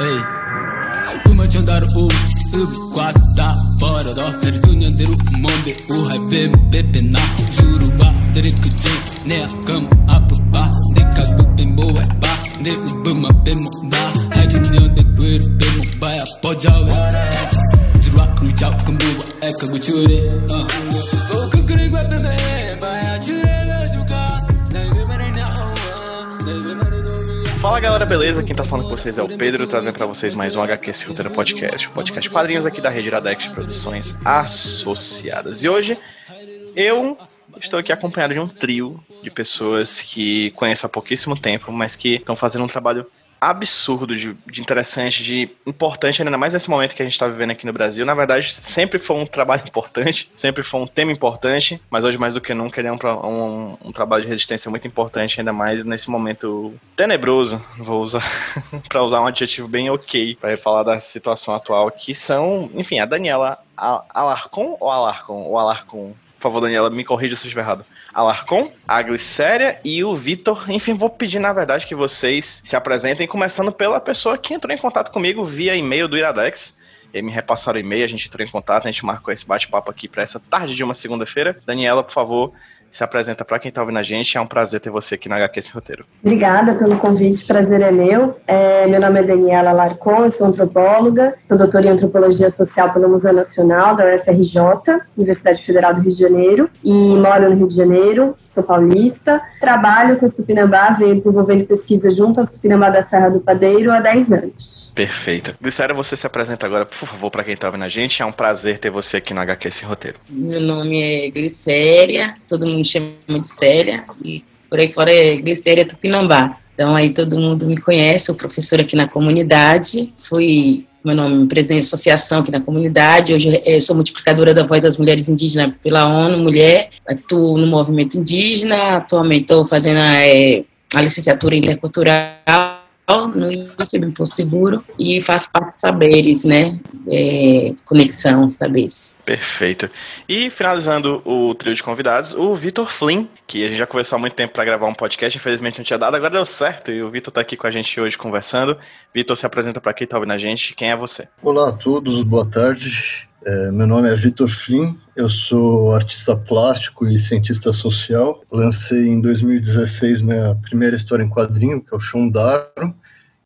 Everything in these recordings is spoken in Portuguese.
Ei. Puma chandar o ub quata bororo Her dunya deru mombe u hai bem pepe na Juruba dere kuche ne akam appa De kagu bimbo e pa De ubuma bemo da. Hai dunyo de guir bemo baya pojawe Jurwa ruchao kumbuwa e kagu chure O kukuri Fala galera, beleza? Quem tá falando com vocês é o Pedro, trazendo pra vocês mais um HQ Esse Roteiro Podcast, o podcast quadrinhos aqui da Rede Iradex Produções Associadas. E hoje eu estou aqui acompanhado de um trio de pessoas que conheço há pouquíssimo tempo, mas que estão fazendo um trabalho absurdo de, de interessante, de importante, ainda mais nesse momento que a gente está vivendo aqui no Brasil. Na verdade, sempre foi um trabalho importante, sempre foi um tema importante, mas hoje mais do que nunca ele é um, um, um trabalho de resistência muito importante, ainda mais nesse momento tenebroso, vou usar para usar um adjetivo bem ok para falar da situação atual, que são, enfim, a Daniela Alarcon ou Alarcon? Ou Alarcon? Por favor, Daniela, me corrija se eu estiver errado. Alarcon, a Glicéria e o Vitor. Enfim, vou pedir, na verdade, que vocês se apresentem, começando pela pessoa que entrou em contato comigo via e-mail do Iradex. E me repassaram o e-mail, a gente entrou em contato, a gente marcou esse bate-papo aqui para essa tarde de uma segunda-feira. Daniela, por favor, se apresenta para quem está ouvindo a gente. É um prazer ter você aqui no HQ Esse Roteiro. Obrigada pelo convite, prazer é meu. É, meu nome é Daniela Larcon, eu sou antropóloga, sou doutora em antropologia social pelo Museu Nacional da UFRJ, Universidade Federal do Rio de Janeiro, e moro no Rio de Janeiro, sou paulista. Trabalho com o Tupinambá, venho desenvolvendo pesquisa junto ao Tupinambá da Serra do Padeiro há 10 anos. Perfeito. Glicéria, você se apresenta agora, por favor, para quem está ouvindo a gente. É um prazer ter você aqui no HQ Esse Roteiro. Meu nome é Glicéria, todo mundo me chama de Célia, e por aí fora é Glicéria Tupinambá. Então aí todo mundo me conhece, sou professora aqui na comunidade, fui, meu nome, presidente da associação aqui na comunidade, hoje sou multiplicadora da voz das mulheres indígenas pela ONU Mulher, atuo no movimento indígena, atualmente estou fazendo é, a licenciatura intercultural no IFB Porto Seguro e faço parte de saberes, né? É, conexão, saberes. Perfeito. E finalizando o trio de convidados, o Vitor Flynn, que a gente já conversou há muito tempo para gravar um podcast, infelizmente não tinha dado, agora deu certo e o Vitor está aqui com a gente hoje conversando. Vitor, se apresenta para quem está ouvindo a gente, quem é você? Olá a todos, boa tarde. É, meu nome é Vitor Flynn, eu sou artista plástico e cientista social. Lancei em 2016 minha primeira história em quadrinho, que é o Shundaro,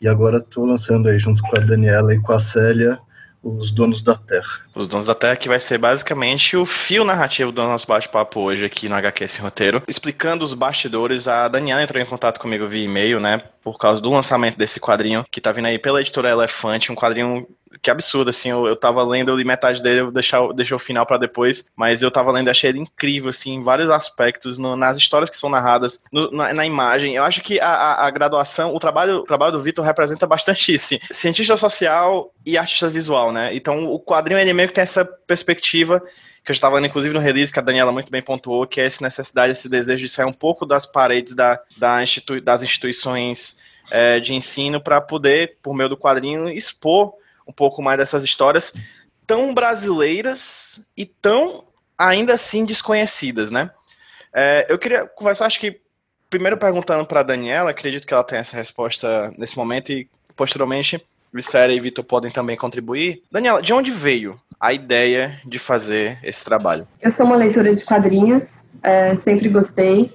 e agora estou lançando aí junto com a Daniela e com a Célia os Donos da Terra. Os Donos da Terra, que vai ser basicamente o fio narrativo do nosso bate-papo hoje aqui no HQ Esse Roteiro. Explicando os bastidores, a Daniela entrou em contato comigo via e-mail, né, por causa do lançamento desse quadrinho, que tá vindo aí pela editora Elefante, um quadrinho que absurdo, assim, eu, eu tava lendo, eu li metade dele, eu deixar, deixei o final para depois, mas eu tava lendo achei ele incrível, assim, em vários aspectos, no, nas histórias que são narradas, no, na, na, imagem. Eu acho que a, a, a, graduação, o trabalho, o trabalho do Vitor representa bastante isso. Cientista social e artista visual, né? Então o quadrinho ele meio que tem essa perspectiva que eu estava lendo, inclusive, no release, que a Daniela muito bem pontuou, que é essa necessidade, esse desejo de sair um pouco das paredes da, da institui das instituições é, de ensino para poder, por meio do quadrinho, expor um pouco mais dessas histórias tão brasileiras e tão ainda assim desconhecidas, né? É, eu queria conversar, acho que primeiro perguntando para Daniela, acredito que ela tem essa resposta nesse momento e posteriormente Vicéria e Vitor podem também contribuir. Daniela, de onde veio a ideia de fazer esse trabalho? Eu sou uma leitora de quadrinhos, é, sempre gostei.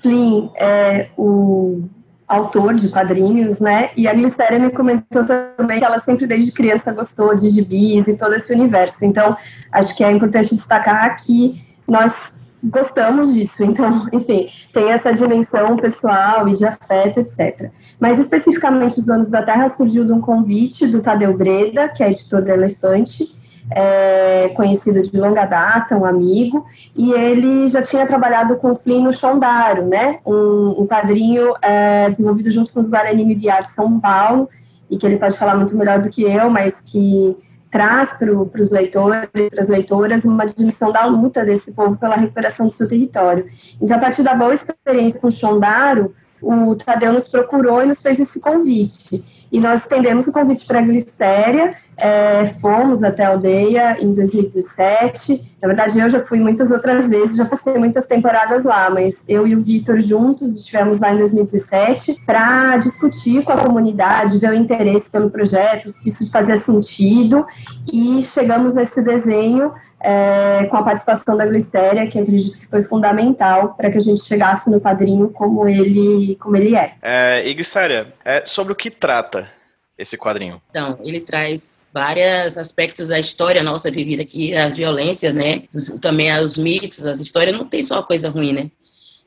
Flynn é o autor de quadrinhos, né? E a Glicéria me comentou também que ela sempre desde criança gostou de gibis e todo esse universo. Então, acho que é importante destacar que nós gostamos disso. Então, enfim, tem essa dimensão pessoal e de afeto, etc. Mas especificamente os Donos da Terra surgiu de um convite do Tadeu Breda, que é editor da Elefante, é, conhecido de longa data, um amigo, e ele já tinha trabalhado com o Flynn no Chondaro, né, um, um quadrinho é, desenvolvido junto com os Guarani Mibiá de São Paulo, e que ele pode falar muito melhor do que eu, mas que traz para os leitores, para as leitoras, uma dimensão da luta desse povo pela recuperação do seu território. Então, a partir da boa experiência com o Chondaro, o Tadeu nos procurou e nos fez esse convite. E nós estendemos o convite para a Glicéria, é, fomos até a aldeia em 2017. Na verdade, eu já fui muitas outras vezes, já passei muitas temporadas lá, mas eu e o Vitor juntos estivemos lá em 2017 para discutir com a comunidade, ver o interesse pelo projeto, se isso fazia sentido, e chegamos nesse desenho é, com a participação da Glicéria, que acredito que foi fundamental para que a gente chegasse no quadrinho como ele, como ele é. é e Glicéria, é sobre o que trata esse quadrinho? Então, ele traz vários aspectos da história nossa vivida aqui, a violência, né? Também os mitos, as histórias, não tem só coisa ruim, né?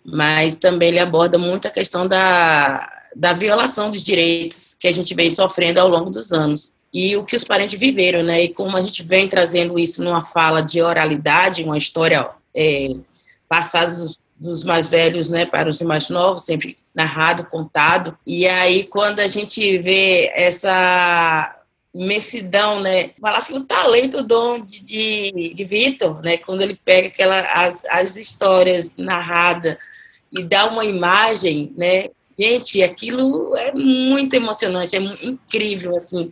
Mas também ele aborda muito a questão da, da violação dos direitos que a gente vem sofrendo ao longo dos anos. E o que os parentes viveram, né? E como a gente vem trazendo isso numa fala de oralidade, uma história é, passada dos, dos mais velhos, né, para os mais novos, sempre narrado, contado. E aí, quando a gente vê essa imensidão, né? Falar assim, o talento, dom de, de, de Vitor, né? Quando ele pega aquela, as, as histórias narradas e dá uma imagem, né? Gente, aquilo é muito emocionante, é incrível, assim.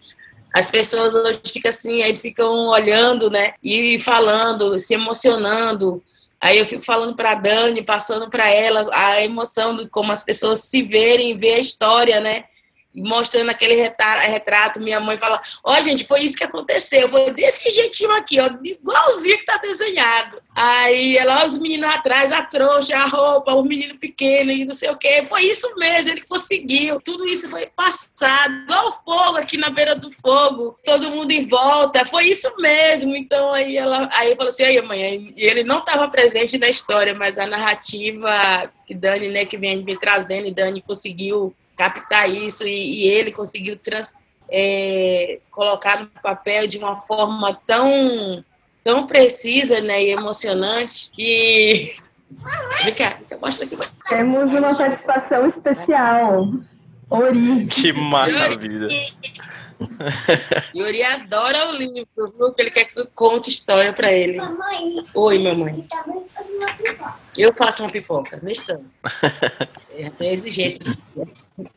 As pessoas hoje ficam assim, aí ficam olhando, né? E falando, se emocionando. Aí eu fico falando para a Dani, passando para ela a emoção de como as pessoas se verem, ver a história, né? Mostrando aquele retrato, minha mãe fala, ó, oh, gente, foi isso que aconteceu, foi desse jeitinho aqui, ó, igualzinho que tá desenhado. Aí ela, os meninos atrás, a trouxa, a roupa, o menino pequeno e não sei o quê. Foi isso mesmo, ele conseguiu. Tudo isso foi passado, igual fogo aqui na beira do fogo, todo mundo em volta, foi isso mesmo. Então aí ela, aí eu assim, aí mãe, ele não estava presente na história, mas a narrativa que Dani, né, que vem me trazendo, e Dani conseguiu captar isso e, e ele conseguiu trans, é, colocar no papel de uma forma tão, tão precisa né, e emocionante que. Vem cá, mostra aqui. Temos uma participação especial. Ori. Que maravilha. Yuri adora o livro, viu? Que ele quer que eu conte história para ele. Mamãe. Oi, mamãe. Eu faço uma pipoca, no instante. É, tem exigência.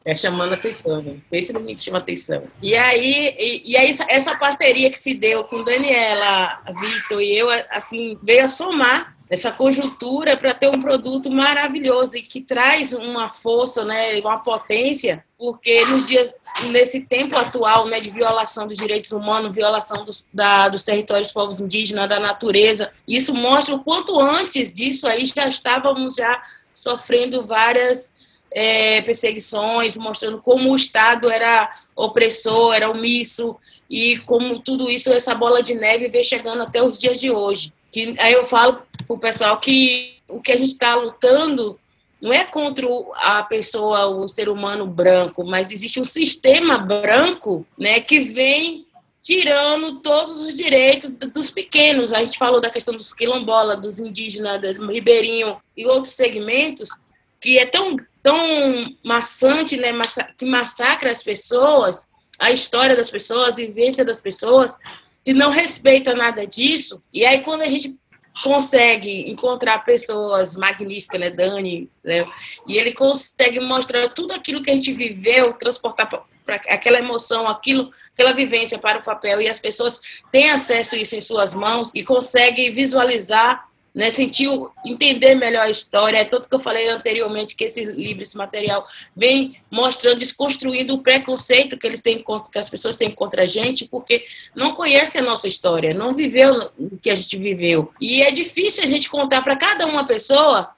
É chamando atenção, né? Esse menino que chama atenção. E aí, e, e, aí essa parceria que se deu com Daniela, Vitor e eu, assim, veio a somar essa conjuntura para ter um produto maravilhoso e que traz uma força, né, uma potência, porque nos dias nesse tempo atual, né, de violação dos direitos humanos, violação dos, da, dos territórios povos indígenas, da natureza, isso mostra o quanto antes disso aí já estávamos já sofrendo várias é, perseguições, mostrando como o Estado era opressor, era omisso e como tudo isso, essa bola de neve, vem chegando até os dias de hoje. Que, aí eu falo para o pessoal que o que a gente está lutando não é contra a pessoa, o ser humano branco, mas existe um sistema branco né, que vem tirando todos os direitos dos pequenos. A gente falou da questão dos quilombolas, dos indígenas, do ribeirinho e outros segmentos, que é tão, tão maçante, né, que massacra as pessoas, a história das pessoas, a vivência das pessoas, que não respeita nada disso. E aí, quando a gente consegue encontrar pessoas magníficas, né, Dani, né, e ele consegue mostrar tudo aquilo que a gente viveu, transportar para aquela emoção, aquilo, aquela vivência para o papel, e as pessoas têm acesso a isso em suas mãos e conseguem visualizar né, sentir, entender melhor a história. É tanto que eu falei anteriormente que esse livro, esse material, vem mostrando, desconstruindo o preconceito que eles têm que as pessoas têm contra a gente, porque não conhece a nossa história, não viveu o que a gente viveu. E é difícil a gente contar para cada uma pessoa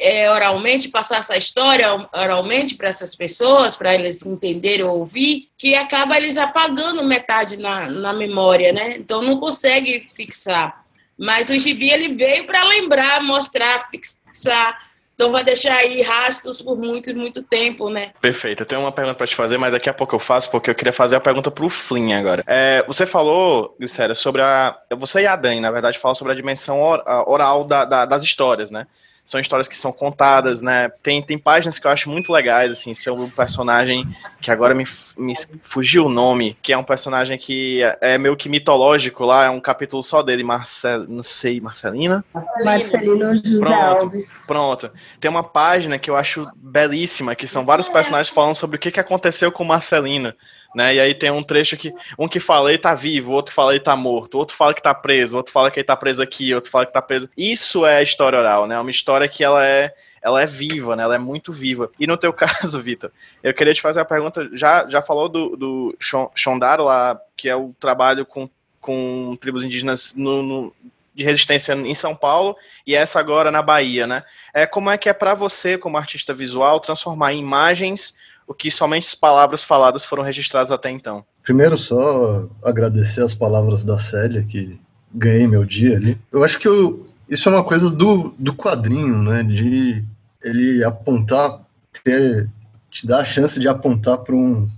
é, oralmente, passar essa história oralmente para essas pessoas, para eles entenderem ou ouvir, que acaba eles apagando metade na, na memória, né? Então não consegue fixar. Mas o gibi ele veio para lembrar, mostrar, fixar. Então vai deixar aí rastros por muito, muito tempo, né? Perfeito. Eu tenho uma pergunta para te fazer, mas daqui a pouco eu faço, porque eu queria fazer a pergunta pro Flynn agora. É, você falou, Glicéria, sobre a. Você e a Dani, na verdade, falam sobre a dimensão oral da, da, das histórias, né? São histórias que são contadas, né? Tem, tem páginas que eu acho muito legais, assim, sobre um personagem que agora me, me fugiu o nome, que é um personagem que é meio que mitológico lá, é um capítulo só dele, Marcel, não sei, Marcelina? Marcelino José pronto, Alves. Pronto. Tem uma página que eu acho belíssima, que são vários personagens falando sobre o que, que aconteceu com Marcelina né? E aí tem um trecho que um que fala ele tá vivo, outro fala ele tá morto, outro fala que tá preso, outro fala que ele tá preso aqui, outro fala que tá preso. Isso é a história oral, né? Uma história que ela é ela é viva, né? Ela é muito viva. E no teu caso, Vitor, eu queria te fazer a pergunta, já, já falou do, do Shondaro lá, que é o trabalho com, com tribos indígenas no, no de resistência em São Paulo e essa agora na Bahia, né? É como é que é para você, como artista visual, transformar imagens o que somente as palavras faladas foram registradas até então? Primeiro, só agradecer as palavras da Célia, que ganhei meu dia ali. Eu acho que eu, isso é uma coisa do, do quadrinho, né? De ele apontar, ter, te dar a chance de apontar para um,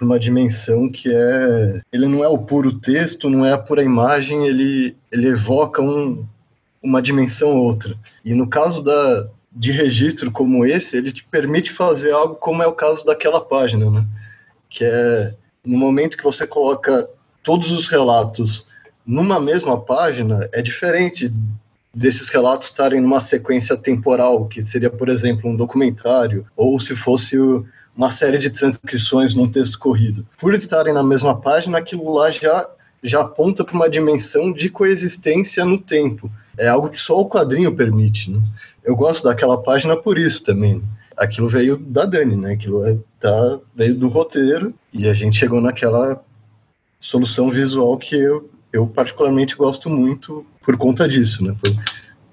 uma dimensão que é. Ele não é o puro texto, não é a pura imagem, ele, ele evoca um, uma dimensão outra. E no caso da, de registro como esse, ele te permite fazer algo como é o caso daquela página, né? Que é no momento que você coloca todos os relatos numa mesma página, é diferente desses relatos estarem numa sequência temporal, que seria, por exemplo, um documentário, ou se fosse uma série de transcrições num texto corrido. Por estarem na mesma página, aquilo lá já, já aponta para uma dimensão de coexistência no tempo. É algo que só o quadrinho permite. Né? Eu gosto daquela página por isso também. Aquilo veio da Dani, né? Aquilo é, tá, veio do roteiro e a gente chegou naquela solução visual que eu, eu particularmente gosto muito por conta disso, né? Por,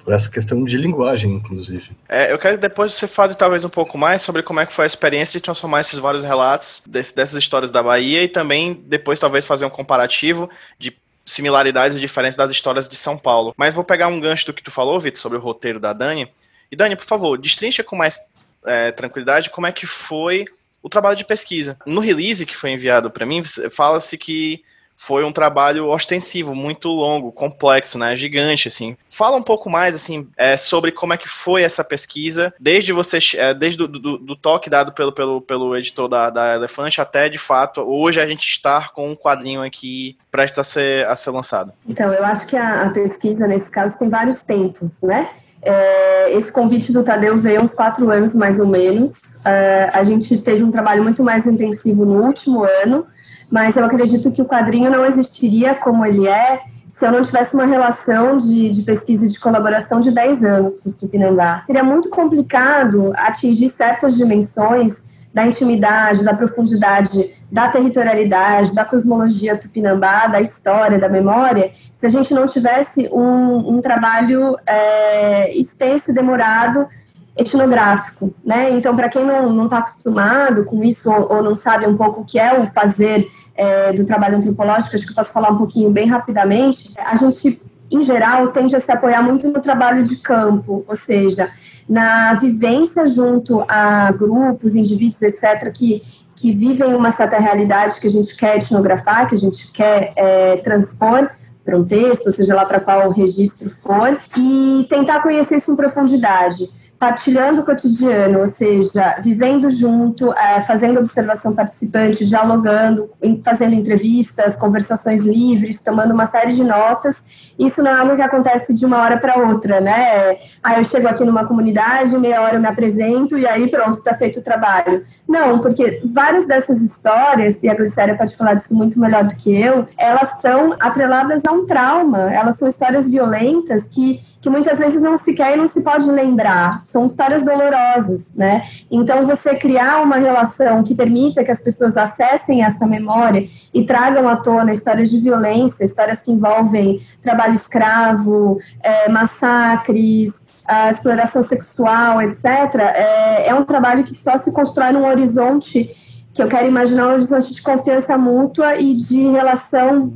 por essa questão de linguagem, inclusive. É, eu quero que depois você fale talvez um pouco mais sobre como é que foi a experiência de transformar esses vários relatos desse, dessas histórias da Bahia e também depois talvez fazer um comparativo de similaridades e diferenças das histórias de São Paulo. Mas vou pegar um gancho do que tu falou, Vitor, sobre o roteiro da Dani. E Dani, por favor, destrincha com mais é, tranquilidade como é que foi o trabalho de pesquisa. No release que foi enviado para mim, fala-se que foi um trabalho ostensivo, muito longo, complexo, né, gigante, assim. Fala um pouco mais, assim, é, sobre como é que foi essa pesquisa, desde você, é, desde do, do, do, toque dado pelo, pelo, pelo editor da, da Elefante até, de fato, hoje a gente estar com um quadrinho aqui prestes a ser, a ser lançado. Então, eu acho que a, a pesquisa, nesse caso, tem vários tempos, né? É, esse convite do Tadeu veio uns quatro anos, mais ou menos. É, a gente teve um trabalho muito mais intensivo no último ano, mas eu acredito que o quadrinho não existiria como ele é se eu não tivesse uma relação de, de pesquisa e de colaboração de 10 anos com o Tupinambá. Seria muito complicado atingir certas dimensões da intimidade, da profundidade, da territorialidade, da cosmologia tupinambá, da história, da memória, se a gente não tivesse um, um trabalho é, extenso e demorado etnográfico, né? Então, para quem não está acostumado com isso ou, ou, não sabe um pouco o que é o fazer é, do trabalho antropológico, acho que eu posso falar um pouquinho bem rapidamente. A gente, em geral, tende a se apoiar muito no trabalho de campo, ou seja, na vivência junto a grupos, indivíduos, etc., que que vivem uma certa realidade que a gente quer etnografar, que a gente quer é, transpor para um texto, seja lá para qual registro for, e tentar conhecer isso em profundidade partilhando o cotidiano, ou seja, vivendo junto, é, fazendo observação participante, dialogando, fazendo entrevistas, conversações livres, tomando uma série de notas. Isso não é algo que acontece de uma hora para outra, né? Aí eu chego aqui numa comunidade, meia hora eu me apresento e aí pronto, está feito o trabalho. Não, porque várias dessas histórias, e a Glicéria pode falar disso muito melhor do que eu, elas são atreladas a um trauma, elas são histórias violentas que que muitas vezes não se quer e não se pode lembrar. São histórias dolorosas, né? Então, você criar uma relação que permita que as pessoas acessem essa memória e tragam à tona histórias de violência, histórias que envolvem trabalho escravo, é, massacres, a exploração sexual, etc., é, é um trabalho que só se constrói num horizonte que eu quero imaginar um horizonte de confiança mútua e de relação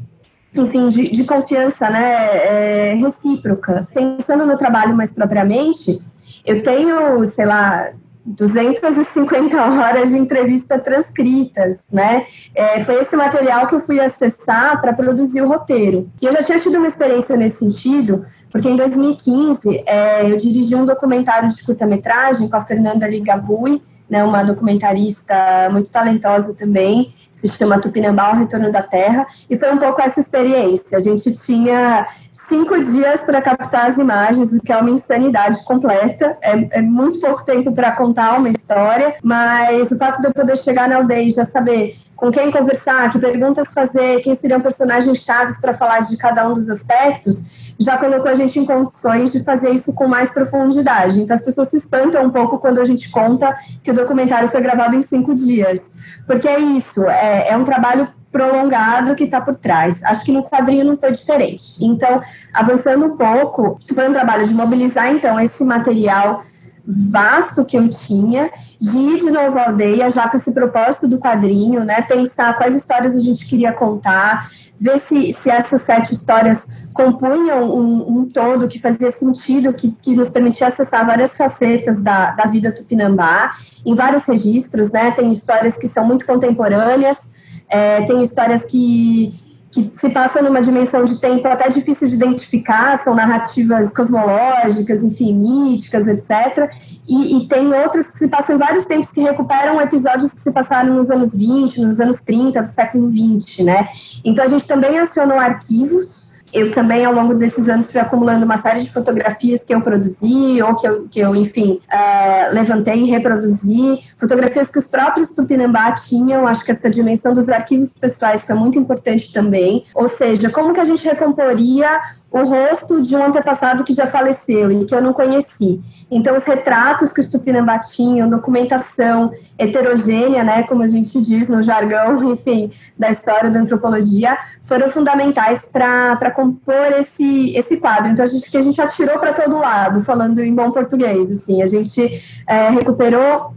enfim, de, de confiança né, é, recíproca. Pensando no trabalho mais propriamente, eu tenho, sei lá, 250 horas de entrevista transcritas, né? É, foi esse material que eu fui acessar para produzir o roteiro. E eu já tinha tido uma experiência nesse sentido, porque em 2015 é, eu dirigi um documentário de curta-metragem com a Fernanda Ligabui, né, uma documentarista muito talentosa também, se chama Tupinambá, o Retorno da Terra, e foi um pouco essa experiência. A gente tinha cinco dias para captar as imagens, o que é uma insanidade completa. É, é muito pouco tempo para contar uma história, mas o fato de eu poder chegar na aldeia e já saber com quem conversar, que perguntas fazer, quem seriam personagens chaves para falar de cada um dos aspectos, já colocou a gente em condições de fazer isso com mais profundidade. Então as pessoas se espantam um pouco quando a gente conta que o documentário foi gravado em cinco dias, porque é isso, é, é um trabalho prolongado que está por trás. Acho que no quadrinho não foi diferente. Então, avançando um pouco, foi um trabalho de mobilizar então esse material vasto que eu tinha, de ir de novo à aldeia, já com esse propósito do quadrinho, né? Pensar quais histórias a gente queria contar, ver se, se essas sete histórias compunham um, um todo que fazia sentido, que, que nos permitia acessar várias facetas da, da vida tupinambá, em vários registros, né? Tem histórias que são muito contemporâneas, é, tem histórias que, que se passam numa dimensão de tempo até difícil de identificar, são narrativas cosmológicas, enfim, míticas, etc. E, e, tem outras que se passam em vários tempos que recuperam episódios que se passaram nos anos 20, nos anos 30 do século 20, né? Então a gente também acionou arquivos eu também, ao longo desses anos, fui acumulando uma série de fotografias que eu produzi, ou que eu, que eu enfim, uh, levantei e reproduzi, fotografias que os próprios Tupinambá tinham, acho que essa dimensão dos arquivos pessoais foi muito importante também, ou seja, como que a gente recomporia o rosto de um antepassado que já faleceu e que eu não conheci. Então, os retratos que os Tupinambá tinham, documentação heterogênea, né, como a gente diz no jargão, enfim, da história da antropologia, foram fundamentais para compor esse, esse quadro. Então, a gente, que a gente atirou para todo lado, falando em bom português, assim, a gente é, recuperou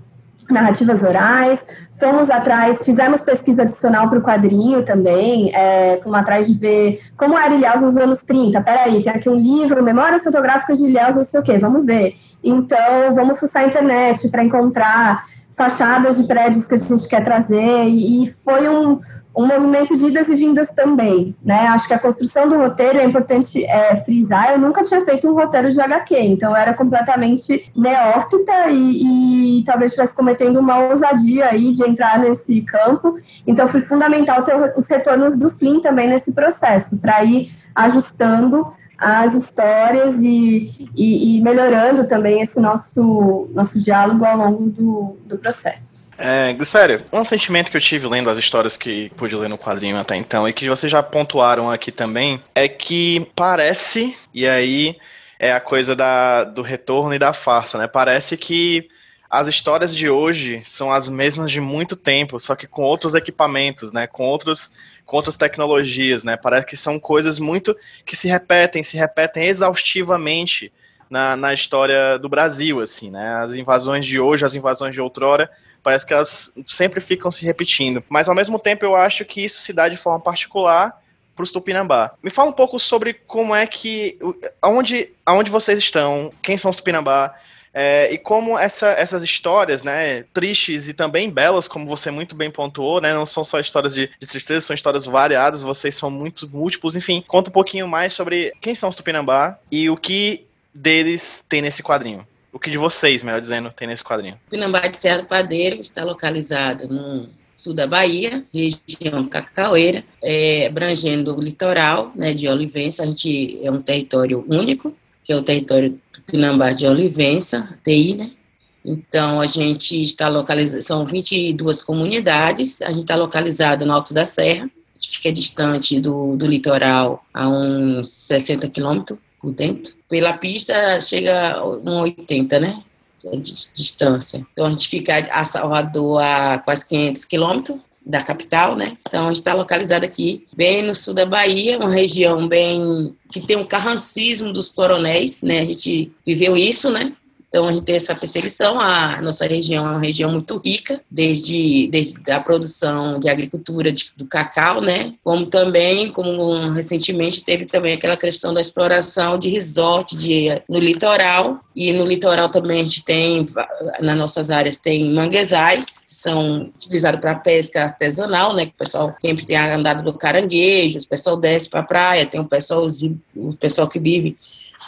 narrativas orais, fomos atrás, fizemos pesquisa adicional para o quadrinho também, é, fomos atrás de ver como era Ilhéus nos anos 30, peraí, tem aqui um livro, Memórias Fotográficas de Ilhéus, não sei o quê, vamos ver. Então, vamos fuçar a internet para encontrar fachadas de prédios que a gente quer trazer, e, e foi um um movimento de idas e vindas também, né? Acho que a construção do roteiro é importante é, frisar. Eu nunca tinha feito um roteiro de HQ, então era completamente neófita e, e talvez estivesse cometendo uma ousadia aí de entrar nesse campo. Então foi fundamental ter os retornos do Flynn também nesse processo, para ir ajustando as histórias e, e, e, melhorando também esse nosso, nosso diálogo ao longo do, do processo. É, sério, um sentimento que eu tive lendo as histórias que pude ler no quadrinho até então e que vocês já pontuaram aqui também é que parece, e aí é a coisa da, do retorno e da farsa, né? Parece que as histórias de hoje são as mesmas de muito tempo, só que com outros equipamentos, né? Com outros com outras tecnologias, né? Parece que são coisas muito que se repetem, se repetem exaustivamente na, na história do Brasil, assim, né? As invasões de hoje, as invasões de outrora, parece que elas sempre ficam se repetindo. Mas ao mesmo tempo eu acho que isso se dá de forma particular para os Tupinambá. Me fala um pouco sobre como é que. aonde, aonde vocês estão, quem são os Tupinambá. É, e como essa, essas histórias, né, tristes e também belas, como você muito bem pontuou, né, não são só histórias de, de tristeza, são histórias variadas, vocês são muito múltiplos, enfim, conta um pouquinho mais sobre quem são os Tupinambá e o que deles tem nesse quadrinho. O que de vocês, melhor dizendo, tem nesse quadrinho? Pinambá de Serra do Padeiro está localizado no sul da Bahia, região Cacaueira, é, abrangendo o litoral né, de Olivença. A gente é um território único, que é o território do Pinambá de Olivença, TI, né? Então, a gente está localizado, são 22 comunidades, a gente está localizado no Alto da Serra, fica distante do, do litoral a uns 60 quilômetros por dentro. Pela pista chega a 80, né? De distância. Então a gente fica a Salvador a quase 500 quilômetros da capital, né? Então a gente está localizado aqui, bem no sul da Bahia, uma região bem que tem um carrancismo dos coronéis, né? A gente viveu isso, né? Então, a gente tem essa perseguição. A nossa região é uma região muito rica, desde, desde a produção de agricultura de, do cacau, né? Como também, como recentemente teve também aquela questão da exploração de resort de, no litoral. E no litoral também a gente tem, nas nossas áreas, tem manguezais, que são utilizados para pesca artesanal, né? Que o pessoal sempre tem andado do caranguejo, o pessoal desce para a praia, tem o pessoal, o pessoal que vive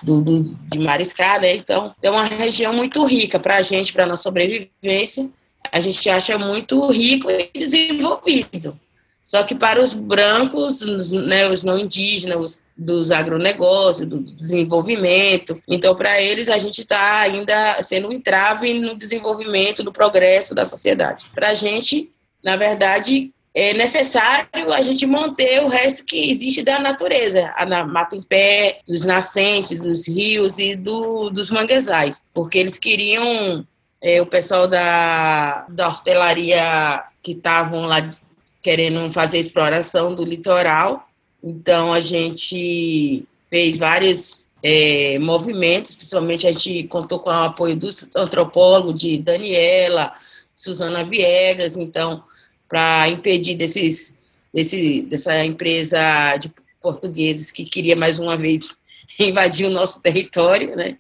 do, do, de mariscar, né? Então, é uma região muito rica para a gente, para a nossa sobrevivência. A gente acha muito rico e desenvolvido. Só que para os brancos, né, os não indígenas, dos agronegócios, do desenvolvimento. Então, para eles, a gente está ainda sendo um entrave no desenvolvimento, do progresso da sociedade. Para a gente, na verdade, é necessário a gente manter o resto que existe da natureza, a mata em pé, dos nascentes, dos rios e do, dos manguezais, porque eles queriam, é, o pessoal da, da hortelaria que estavam lá querendo fazer exploração do litoral, então a gente fez vários é, movimentos, principalmente a gente contou com o apoio do antropólogo de Daniela, Suzana Viegas, então para impedir desses, desse, dessa empresa de portugueses que queria mais uma vez invadir o nosso território, né?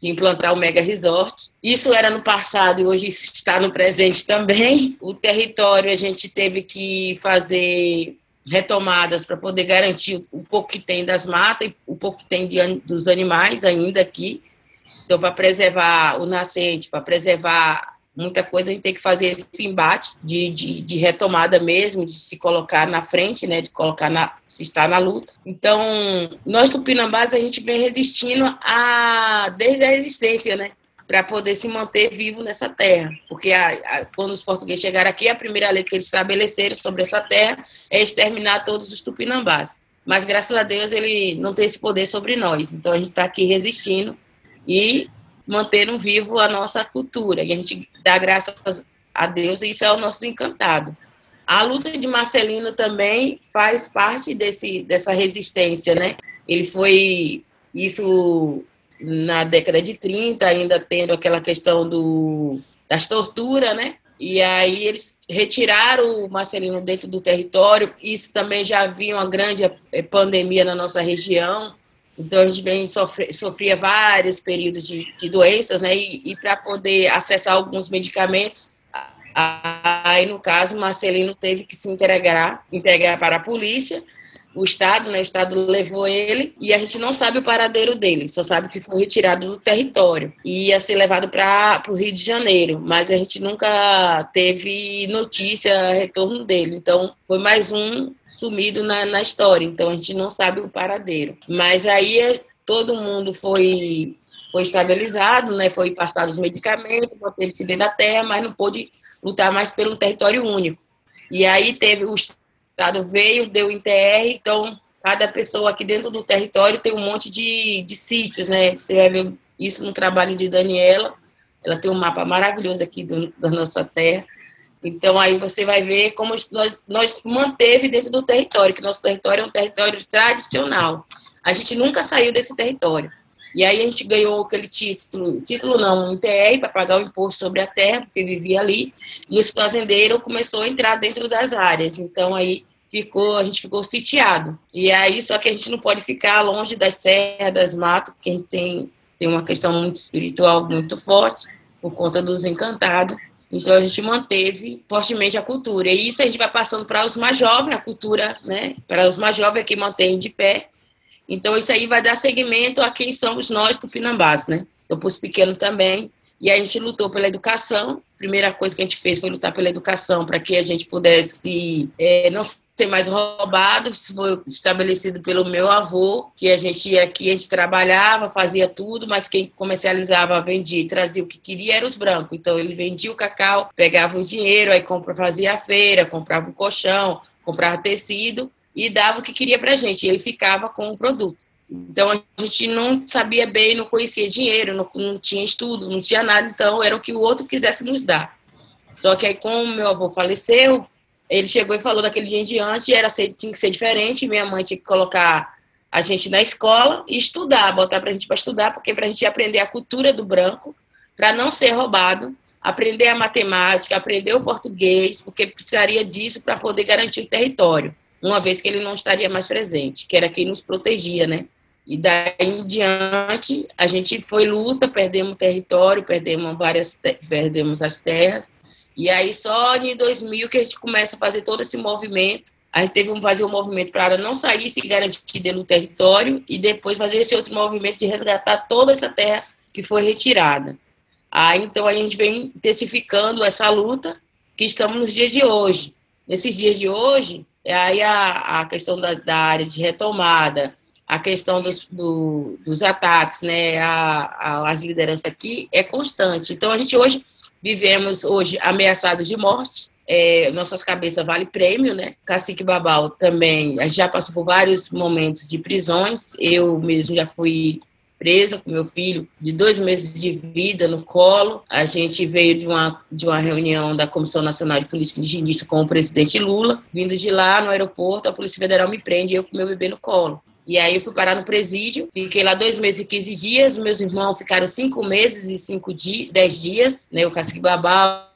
de implantar o mega resort. Isso era no passado e hoje está no presente também. O território a gente teve que fazer retomadas para poder garantir o pouco que tem das matas e o pouco que tem de, dos animais ainda aqui. Então, para preservar o nascente, para preservar muita coisa a gente tem que fazer esse embate de, de, de, retomada mesmo, de se colocar na frente, né, de colocar na, se estar na luta. Então, nós tupinambás a gente vem resistindo a, desde a resistência, né, para poder se manter vivo nessa terra, porque a, a, quando os portugueses chegaram aqui, a primeira lei que eles estabeleceram sobre essa terra é exterminar todos os tupinambás. Mas graças a Deus ele não tem esse poder sobre nós. Então a gente está aqui resistindo e manteram vivo a nossa cultura. E a gente dá graças a Deus e isso é o nosso encantado. A luta de Marcelino também faz parte desse, dessa resistência, né? Ele foi isso na década de 30, ainda tendo aquela questão do, das torturas, né? E aí eles retiraram o Marcelino dentro do território. Isso também já havia uma grande eh, pandemia na nossa região. Então, a gente bem sofre, sofria vários períodos de, de doenças, né? E, e para poder acessar alguns medicamentos, aí, no caso, Marcelino teve que se integrar, integrar para a polícia, o Estado, né? O Estado levou ele e a gente não sabe o paradeiro dele, só sabe que foi retirado do território e ia ser levado para o Rio de Janeiro, mas a gente nunca teve notícia, retorno dele. Então, foi mais um sumido na, na história, então a gente não sabe o paradeiro. Mas aí é, todo mundo foi foi estabilizado, né? Foi passado os medicamentos, manteve-se dentro da terra, mas não pôde lutar mais pelo território único. E aí teve o Estado veio, deu INTR, então cada pessoa aqui dentro do território tem um monte de, de sítios, né? Você vai ver isso no trabalho de Daniela, ela tem um mapa maravilhoso aqui do, da nossa terra. Então, aí você vai ver como nós, nós manteve dentro do território, que nosso território é um território tradicional. A gente nunca saiu desse território. E aí a gente ganhou aquele título, título não, um ITR para pagar o imposto sobre a terra, porque vivia ali, e o fazendeiro começou a entrar dentro das áreas. Então aí ficou, a gente ficou sitiado. E aí só que a gente não pode ficar longe das serras, das matas, porque a gente tem, tem uma questão muito espiritual muito forte por conta dos encantados. Então a gente manteve fortemente a cultura. E isso a gente vai passando para os mais jovens, a cultura, né? Para os mais jovens que mantém de pé. Então isso aí vai dar seguimento a quem somos nós tupinambás, né? Então para os também. E a gente lutou pela educação. Primeira coisa que a gente fez foi lutar pela educação para que a gente pudesse é, não ser mais roubado, isso foi estabelecido pelo meu avô, que a gente aqui a gente trabalhava, fazia tudo, mas quem comercializava, vendia, trazia o que queria eram os brancos. Então ele vendia o cacau, pegava o dinheiro, aí compra, fazia a feira, comprava o colchão, comprava tecido e dava o que queria para a gente. E ele ficava com o produto. Então a gente não sabia bem, não conhecia dinheiro, não, não tinha estudo, não tinha nada, então era o que o outro quisesse nos dar. Só que aí, como meu avô faleceu, ele chegou e falou daquele dia em diante, era ser, tinha que ser diferente, minha mãe tinha que colocar a gente na escola e estudar, botar para a gente para estudar, porque para a gente aprender a cultura do branco, para não ser roubado, aprender a matemática, aprender o português, porque precisaria disso para poder garantir o território, uma vez que ele não estaria mais presente, que era quem nos protegia, né? E daí em diante, a gente foi luta, perdemos território, perdemos várias, perdemos as terras, e aí só em 2000 que a gente começa a fazer todo esse movimento. A gente teve que fazer um movimento para ela não sair se garantir dentro do território e depois fazer esse outro movimento de resgatar toda essa terra que foi retirada. Aí então a gente vem intensificando essa luta que estamos nos dias de hoje. Nesses dias de hoje, é aí a, a questão da, da área de retomada, a questão dos, do, dos ataques, né, a, a, as lideranças aqui é constante. Então a gente hoje Vivemos hoje ameaçados de morte. é, nossas cabeças vale prêmio, né? Cacique Babal também já passou por vários momentos de prisões. Eu mesmo já fui presa com meu filho de dois meses de vida no colo. A gente veio de uma, de uma reunião da Comissão Nacional de Política Indigenista com o presidente Lula. Vindo de lá no aeroporto, a Polícia Federal me prende eu com meu bebê no colo. E aí eu fui parar no presídio, fiquei lá dois meses e quinze dias, meus irmãos ficaram cinco meses e cinco dias, dez dias, né? O Cacique Babal,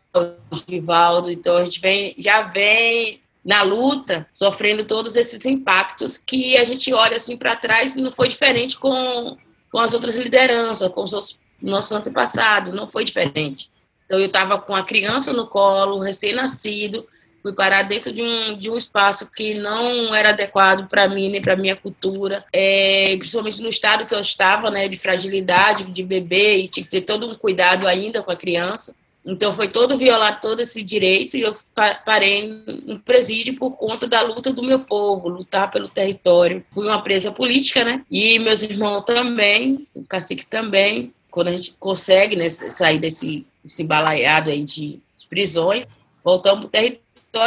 Givaldo, então a gente vem, já vem na luta, sofrendo todos esses impactos que a gente olha assim para trás e não foi diferente com, com as outras lideranças, com os nossos antepassados, não foi diferente. Então eu estava com a criança no colo, recém-nascido, fui parar dentro de um, de um espaço que não era adequado para mim nem para minha cultura, é, principalmente no estado que eu estava, né, de fragilidade, de bebê, e tinha que ter todo um cuidado ainda com a criança. Então foi todo violado todo esse direito e eu parei no presídio por conta da luta do meu povo, lutar pelo território. Fui uma presa política, né? E meus irmãos também, o cacique também. Quando a gente consegue né, sair desse, desse balaiado aí de, de prisões, voltamos para o território,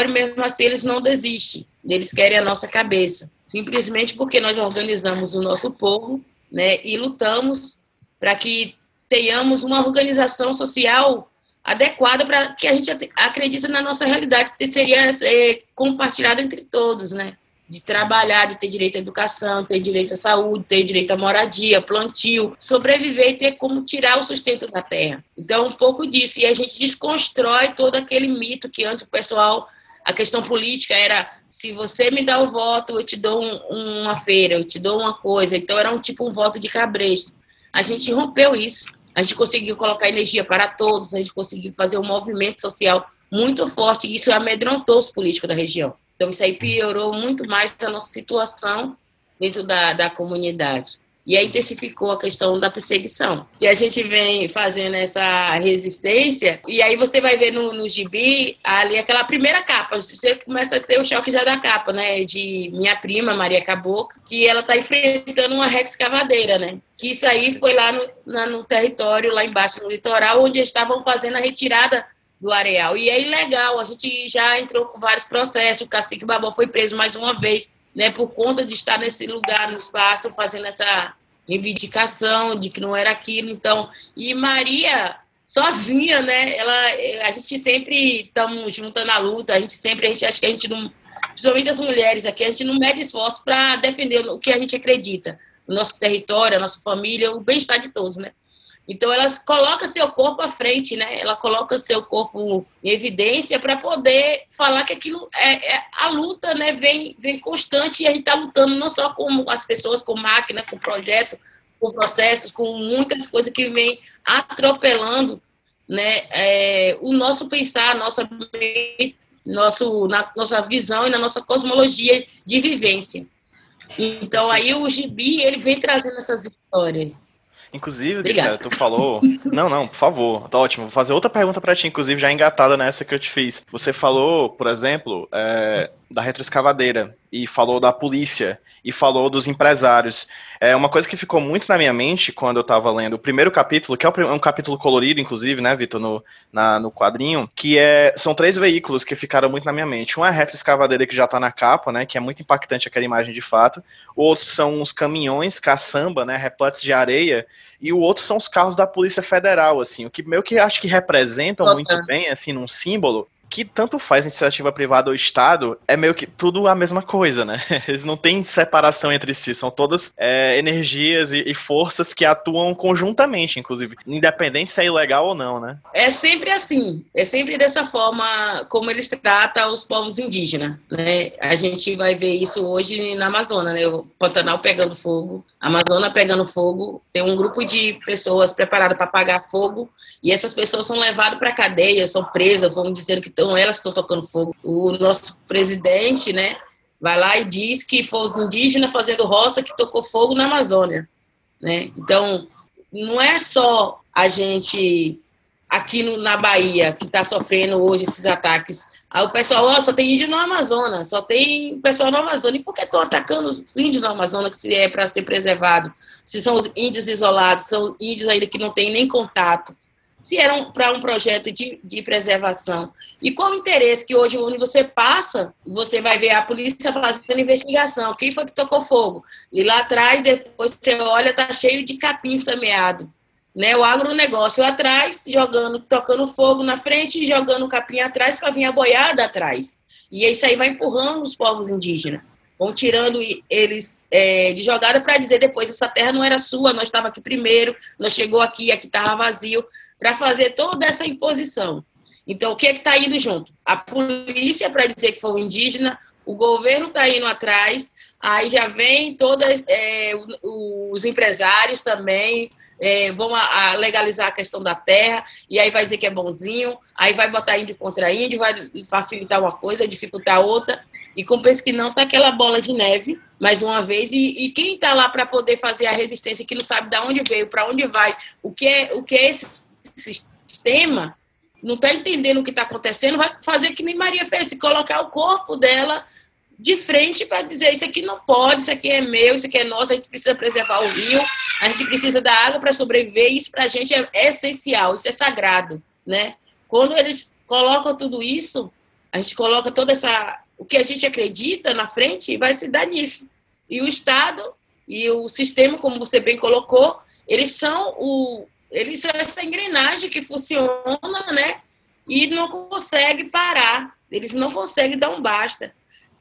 mesmo assim eles não desistem. Eles querem a nossa cabeça. Simplesmente porque nós organizamos o nosso povo né, e lutamos para que tenhamos uma organização social adequada para que a gente acredite na nossa realidade, que seria é, compartilhada entre todos, né? De trabalhar, de ter direito à educação, ter direito à saúde, ter direito à moradia, plantio, sobreviver e ter como tirar o sustento da terra. Então, um pouco disso. E a gente desconstrói todo aquele mito que antes o pessoal, a questão política era: se você me dá o voto, eu te dou um, uma feira, eu te dou uma coisa. Então, era um tipo um voto de cabresto. A gente rompeu isso a gente conseguiu colocar energia para todos, a gente conseguiu fazer um movimento social muito forte, e isso amedrontou os políticos da região. Então, isso aí piorou muito mais a nossa situação dentro da, da comunidade. E aí intensificou a questão da perseguição. E a gente vem fazendo essa resistência, e aí você vai ver no, no gibi ali aquela primeira capa. Você começa a ter o choque já da capa, né? De minha prima, Maria Cabocla, que ela está enfrentando uma rex cavadeira, né? Que isso aí foi lá no, na, no território, lá embaixo, no litoral, onde estavam fazendo a retirada do areal. E é ilegal, a gente já entrou com vários processos, o cacique Babó foi preso mais uma vez né, por conta de estar nesse lugar, no espaço, fazendo essa reivindicação de que não era aquilo. Então, e Maria sozinha, né? Ela, a gente sempre estamos juntando a luta, a gente sempre, a gente acha que a gente não, principalmente as mulheres aqui, a gente não mede esforço para defender o que a gente acredita, o nosso território, a nossa família, o bem-estar de todos, né? Então, ela coloca seu corpo à frente, né? Ela coloca seu corpo em evidência para poder falar que aquilo é, é, a luta, né? Vem, vem constante e a gente está lutando não só com as pessoas, com máquina, com projeto, com processos, com muitas coisas que vem atropelando, né? É, o nosso pensar, nossa nosso, na nossa visão e na nossa cosmologia de vivência. Então, aí o Gibi, ele vem trazendo essas histórias. Inclusive, tu falou. Não, não, por favor. Tá ótimo. Vou fazer outra pergunta para ti, inclusive, já engatada nessa que eu te fiz. Você falou, por exemplo, é, da retroescavadeira e falou da polícia e falou dos empresários. É uma coisa que ficou muito na minha mente quando eu estava lendo o primeiro capítulo, que é um capítulo colorido, inclusive, né, Vitor, no, na, no quadrinho, que é são três veículos que ficaram muito na minha mente. Um é a retroescavadeira que já está na capa, né, que é muito impactante aquela imagem de fato. O outro são os caminhões caçamba, né, repletos de areia, e o outro são os carros da Polícia Federal, assim, o que meio que acho que representam muito bem, assim, num símbolo que tanto faz iniciativa privada ou Estado, é meio que tudo a mesma coisa, né? Eles não têm separação entre si, são todas é, energias e, e, forças que atuam conjuntamente, inclusive, independente se é ilegal ou não, né? É sempre assim, é sempre dessa forma como eles tratam os povos indígenas, né? A gente vai ver isso hoje na Amazônia, né? O Pantanal pegando fogo, a Amazônia pegando fogo, tem um grupo de pessoas preparadas para apagar fogo e essas pessoas são levadas para cadeia, são presas, vão dizendo que então elas estão tocando fogo. O nosso presidente, né, vai lá e diz que foi os indígenas fazendo roça que tocou fogo na Amazônia, né? Então, não é só a gente aqui no, na Bahia que está sofrendo hoje esses ataques. Aí o pessoal, oh, só tem índio no Amazonas, só tem pessoal no Amazonas. E por que estão atacando os índios no Amazonas, que se é para ser preservado? Se são os índios isolados, são índios ainda que não têm nem contato se era um, para um projeto de, de preservação. E qual o interesse que hoje, onde você passa, você vai ver a polícia fazendo investigação, quem foi que tocou fogo? E lá atrás, depois você olha, tá cheio de capim semeado. Né, o agronegócio atrás, jogando, tocando fogo na frente e jogando capim atrás para vir a boiada atrás. E isso aí vai empurrando os povos indígenas. Vão tirando eles é, de jogada para dizer depois, essa terra não era sua, nós estava aqui primeiro, nós chegou aqui, aqui estava vazio para fazer toda essa imposição. Então, o que é que está indo junto? A polícia para dizer que foi um indígena, o governo está indo atrás, aí já vem todas é, os empresários também é, vão a, a legalizar a questão da terra e aí vai dizer que é bonzinho, aí vai botar índio contra índio, vai facilitar uma coisa, dificultar outra e compensa que não está aquela bola de neve mais uma vez e, e quem está lá para poder fazer a resistência que não sabe de onde veio, para onde vai, o que é o que é esse sistema, não está entendendo o que está acontecendo, vai fazer que nem Maria fez, se colocar o corpo dela de frente para dizer isso aqui não pode, isso aqui é meu, isso aqui é nosso, a gente precisa preservar o rio, a gente precisa da água para sobreviver, isso para a gente é, essencial, isso é sagrado, né? Quando eles colocam tudo isso, a gente coloca toda essa o que a gente acredita na frente e vai se dar nisso. E o Estado e o sistema, como você bem colocou, eles são o, eles são essa engrenagem que funciona, né? E não consegue parar. Eles não conseguem dar um basta.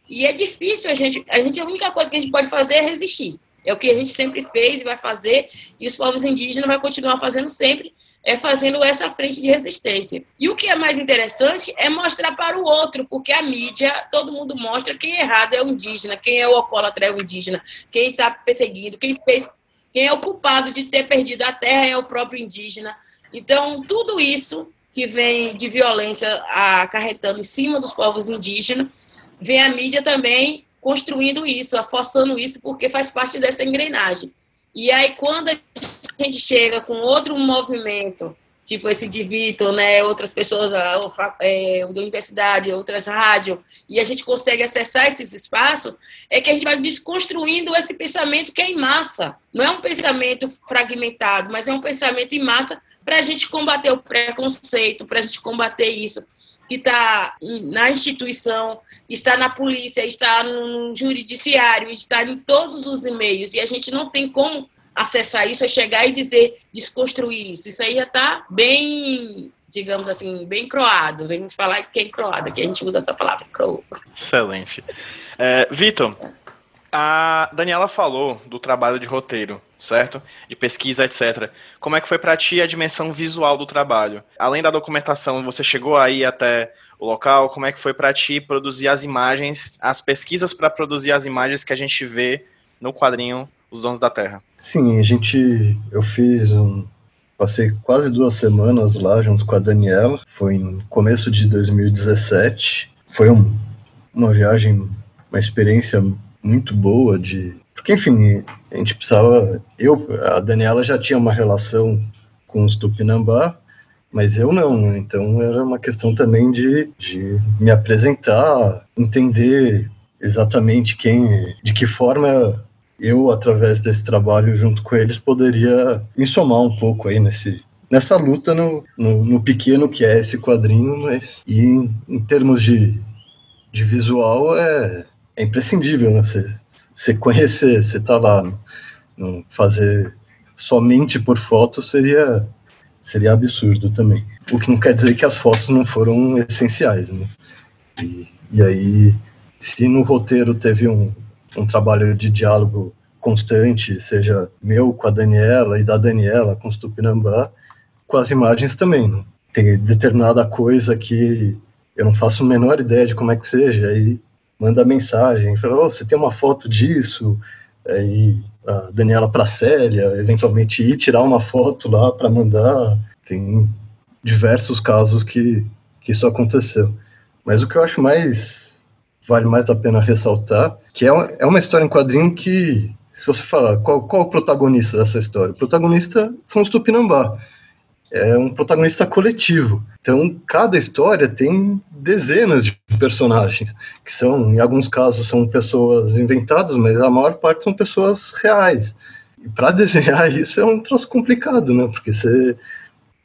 E é difícil a gente, a gente a única coisa que a gente pode fazer é resistir. É o que a gente sempre fez e vai fazer, e os povos indígenas vai continuar fazendo sempre, é fazendo essa frente de resistência. E o que é mais interessante é mostrar para o outro, porque a mídia, todo mundo mostra quem é errado é o indígena, quem é o alcoólatra é o indígena, quem está perseguido, quem fez quem é o culpado de ter perdido a terra é o próprio indígena. Então, tudo isso que vem de violência acarretando em cima dos povos indígenas, vem a mídia também construindo isso, forçando isso, porque faz parte dessa engrenagem. E aí, quando a gente chega com outro movimento tipo esse de Vitor, né, outras pessoas é, da universidade, outras rádios, e a gente consegue acessar esses espaços, é que a gente vai desconstruindo esse pensamento que é em massa. Não é um pensamento fragmentado, mas é um pensamento em massa para a gente combater o preconceito, para a gente combater isso que está na instituição, está na polícia, está no juridiciário, está em todos os e-mails, e a gente não tem como acessar isso, é chegar e dizer, desconstruir isso. Isso aí já está bem, digamos assim, bem croado. Vamos falar que é croado, que a gente usa essa palavra, croa. Excelente. É, Vitor, a Daniela falou do trabalho de roteiro, certo? De pesquisa, etc. Como é que foi para ti a dimensão visual do trabalho? Além da documentação, você chegou aí até o local? Como é que foi para ti produzir as imagens, as pesquisas para produzir as imagens que a gente vê no quadrinho os donos da terra. Sim, a gente, eu fiz um, passei quase duas semanas lá junto com a Daniela, foi no começo de 2017, foi um, uma viagem, uma experiência muito boa de, porque enfim, a gente precisava, eu, a Daniela já tinha uma relação com os Tupinambá, mas eu não, né? então era uma questão também de, de me apresentar, entender exatamente quem, de que forma eu, através desse trabalho junto com eles, poderia me somar um pouco aí nesse, nessa luta no, no, no pequeno que é esse quadrinho, mas e em, em termos de, de visual é, é imprescindível, né? Você conhecer, você tá lá, no, fazer somente por foto seria seria absurdo também. O que não quer dizer que as fotos não foram essenciais, né? E, e aí, se no roteiro teve um, um trabalho de diálogo constante, seja meu com a Daniela e da Daniela com os Tupinambá, com as imagens também. Né? Tem determinada coisa que eu não faço a menor ideia de como é que seja, aí manda mensagem, fala, oh, você tem uma foto disso, aí a Daniela para Célia, eventualmente ir tirar uma foto lá para mandar, tem diversos casos que, que isso aconteceu. Mas o que eu acho mais vale mais a pena ressaltar, que é uma, é uma história em quadrinho que, se você falar qual, qual o protagonista dessa história, o protagonista são os Tupinambá. É um protagonista coletivo. Então, cada história tem dezenas de personagens, que são, em alguns casos, são pessoas inventadas, mas a maior parte são pessoas reais. E para desenhar isso é um troço complicado, né? Porque você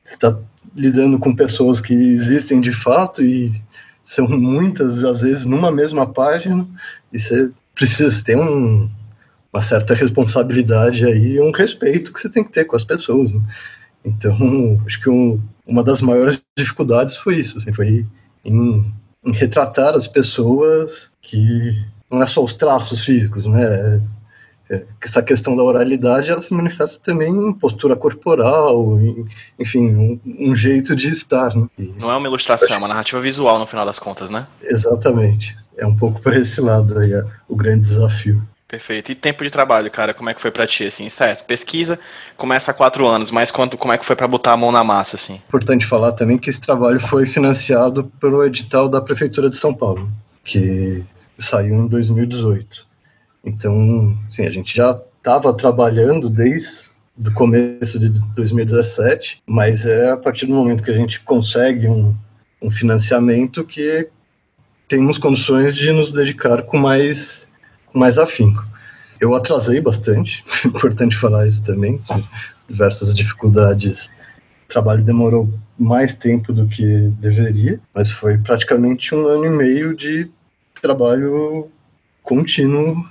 está lidando com pessoas que existem de fato e são muitas, às vezes, numa mesma página, e você precisa ter um, uma certa responsabilidade aí, um respeito que você tem que ter com as pessoas. Né? Então, acho que um, uma das maiores dificuldades foi isso, assim, foi em, em, retratar as pessoas que não é só os traços físicos, né? Essa questão da oralidade ela se manifesta também em postura corporal, em, enfim, um, um, jeito de estar. Né? Não é uma ilustração, é uma narrativa visual no final das contas, né? Exatamente. É um pouco para esse lado aí é, o grande desafio. Perfeito. E tempo de trabalho, cara, como é que foi para ti, assim? Certo, pesquisa começa há quatro anos, mas quanto, como é que foi para botar a mão na massa, assim? Importante falar também que esse trabalho foi financiado pelo edital da Prefeitura de São Paulo, que saiu em 2018. Então, assim, a gente já estava trabalhando desde o começo de 2017, mas é a partir do momento que a gente consegue um, um financiamento que temos condições de nos dedicar com mais com mais afinco. Eu atrasei bastante, importante falar isso também, diversas dificuldades. O trabalho demorou mais tempo do que deveria, mas foi praticamente um ano e meio de trabalho contínuo,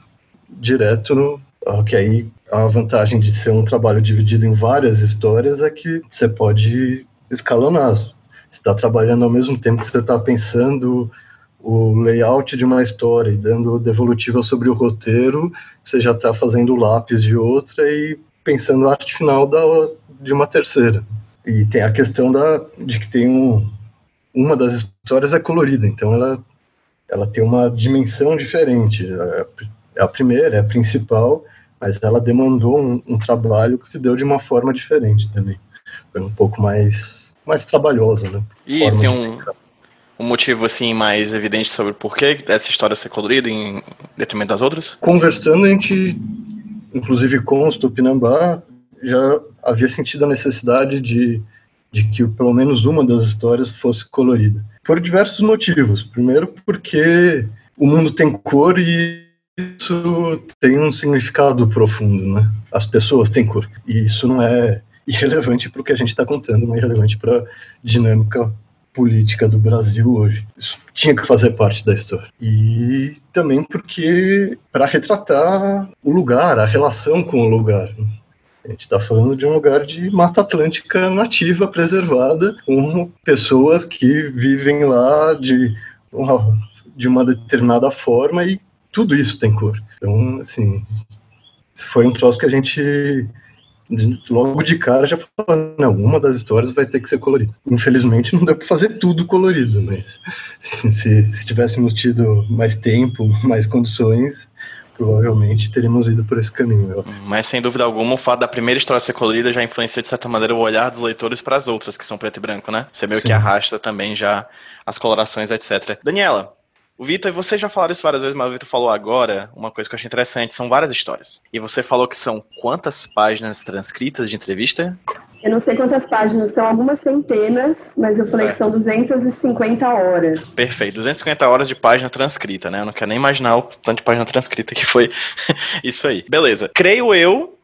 direto no, que aí a vantagem de ser um trabalho dividido em várias histórias é que você pode escalonar. Você está trabalhando ao mesmo tempo que você está pensando o layout de uma história e dando devolutiva sobre o roteiro, você já está fazendo lápis de outra e pensando a arte final da, de uma terceira. E tem a questão da, de que tem um, uma das histórias é colorida, então ela, ela tem uma dimensão diferente. É, a primeira, é a principal, mas ela demandou um, um trabalho que se deu de uma forma diferente também. Foi um pouco mais, mais trabalhosa, né? E forma tem um, um motivo assim mais evidente sobre por que essa história ser colorida em detrimento das outras? Conversando, a gente, inclusive com os Tupinambá, já havia sentido a necessidade de, de que pelo menos uma das histórias fosse colorida. Por diversos motivos. Primeiro, porque o mundo tem cor e isso tem um significado profundo, né? As pessoas têm cor. E isso não é irrelevante para o que a gente está contando, mas é irrelevante para a dinâmica política do Brasil hoje. Isso tinha que fazer parte da história. E também porque para retratar o lugar, a relação com o lugar. A gente está falando de um lugar de Mata Atlântica nativa, preservada, com pessoas que vivem lá de uma, de uma determinada forma e tudo isso tem cor. Então, assim, foi um troço que a gente logo de cara já falou, não, uma das histórias vai ter que ser colorida. Infelizmente não deu para fazer tudo colorido, mas se, se, tivéssemos tido mais tempo, mais condições, provavelmente teríamos ido por esse caminho. Mas sem dúvida alguma, o fato da primeira história ser colorida já influencia de certa maneira o olhar dos leitores para as outras que são preto e branco, né? Você meio Sim. que arrasta também já as colorações, etc. Daniela, o Vitor, você já falaram isso várias vezes, mas o Vitor falou agora uma coisa que eu achei interessante, são várias histórias. E você falou que são quantas páginas transcritas de entrevista? Eu não sei quantas páginas, são algumas centenas, mas eu falei certo. que são 250 horas. Perfeito, 250 horas de página transcrita, né? Eu não quero nem imaginar o tanto de página transcrita que foi isso aí. Beleza. Creio eu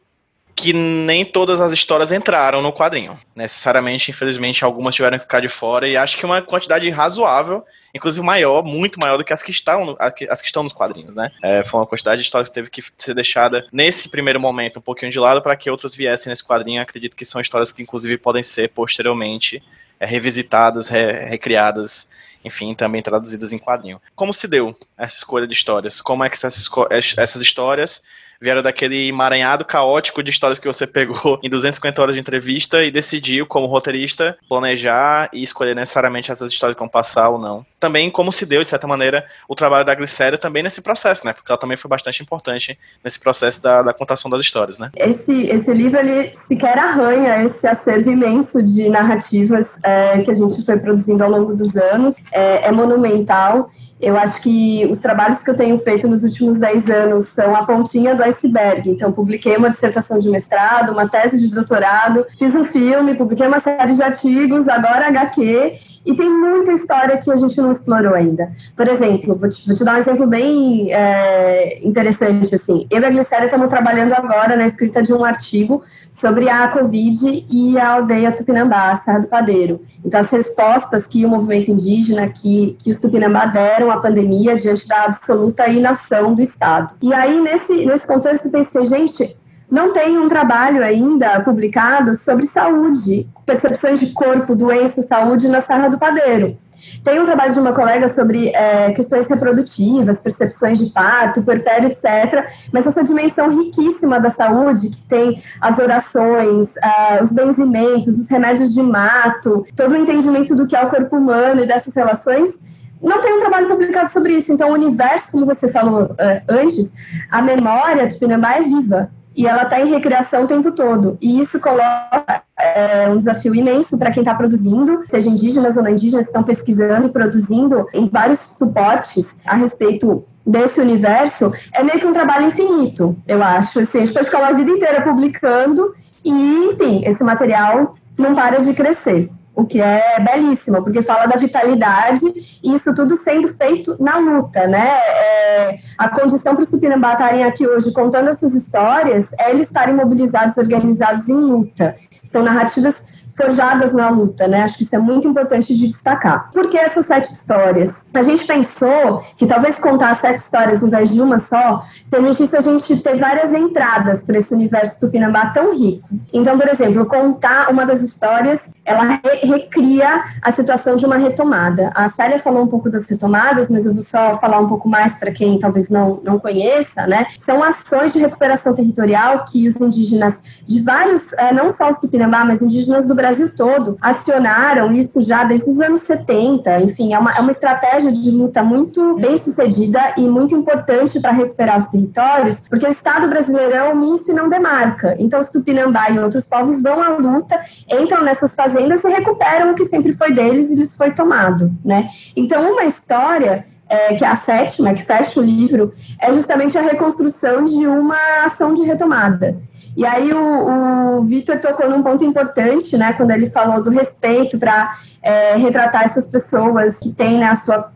que nem todas as histórias entraram no quadrinho. Necessariamente, infelizmente, algumas tiveram que ficar de fora e acho que uma quantidade razoável, inclusive maior, muito maior do que as que estão, as que estão nos quadrinhos, né? É, foi uma quantidade de histórias que teve que ser deixada nesse primeiro momento um pouquinho de lado para que outras viessem nesse quadrinho. Acredito que são histórias que inclusive podem ser posteriormente é, revisitadas, re, recriadas enfim, também traduzidas em quadrinho. Como se deu essa escolha de histórias? Como é que essas, essas histórias vieram daquele emaranhado caótico de histórias que você pegou em 250 horas de entrevista e decidiu, como roteirista, planejar e escolher necessariamente essas histórias que vão passar ou não. Também como se deu, de certa maneira, o trabalho da Glicéria também nesse processo, né? Porque ela também foi bastante importante nesse processo da, da contação das histórias, né? Esse, esse livro, ele sequer arranha esse acervo imenso de narrativas é, que a gente foi produzindo ao longo dos anos. É, é monumental. Eu acho que os trabalhos que eu tenho feito nos últimos 10 anos são a pontinha do iceberg. Então, publiquei uma dissertação de mestrado, uma tese de doutorado, fiz um filme, publiquei uma série de artigos, agora HQ. E tem muita história que a gente não explorou ainda. Por exemplo, vou te, vou te dar um exemplo bem é, interessante. Assim. Eu e a Glicéria estamos trabalhando agora na escrita de um artigo sobre a Covid e a aldeia Tupinambá, a Serra do Padeiro. Então, as respostas que o movimento indígena, que, que os Tupinambá deram à pandemia diante da absoluta inação do Estado. E aí, nesse, nesse contexto, pensei, gente, não tem um trabalho ainda publicado sobre saúde, percepções de corpo, doença, saúde na Serra do Padeiro. Tem um trabalho de uma colega sobre é, questões reprodutivas, percepções de parto, puerpério, etc. Mas essa dimensão riquíssima da saúde, que tem as orações, uh, os benzimentos, os remédios de mato, todo o entendimento do que é o corpo humano e dessas relações, não tem um trabalho publicado sobre isso. Então, o universo, como você falou uh, antes, a memória do Pinambá é viva e ela está em recriação o tempo todo. E isso coloca é, um desafio imenso para quem está produzindo, seja indígenas ou não indígenas, estão pesquisando e produzindo em vários suportes a respeito desse universo, é meio que um trabalho infinito, eu acho. Assim, a gente pode ficar a vida inteira publicando e, enfim, esse material não para de crescer o que é belíssimo, porque fala da vitalidade e isso tudo sendo feito na luta, né? É, a condição para os Tupinambá estarem aqui hoje contando essas histórias é eles estarem mobilizados, organizados em luta. São narrativas forjadas na luta, né? Acho que isso é muito importante de destacar. Por que essas sete histórias? A gente pensou que talvez contar sete histórias ao invés de uma só permitisse a gente ter várias entradas para esse universo tupinambá tão rico. Então, por exemplo, contar uma das histórias, ela re recria a situação de uma retomada. A Célia falou um pouco das retomadas, mas eu vou só falar um pouco mais para quem talvez não, não conheça, né? São ações de recuperação territorial que os indígenas de vários, eh, não só os tupinambá, mas indígenas do Brasil Brasil todo acionaram isso já desde os anos 70. Enfim, é uma, é uma estratégia de luta muito bem sucedida e muito importante para recuperar os territórios, porque o Estado brasileiro é omisso e não demarca. Então, os Tupinambá e outros povos vão à luta, entram nessas fazendas e recuperam o que sempre foi deles e lhes foi tomado. Né? Então, uma história é, que é a sétima, que fecha o livro, é justamente a reconstrução de uma ação de retomada. E aí o, o Vitor tocou num ponto importante, né, quando ele falou do respeito para é, retratar essas pessoas que têm né, a sua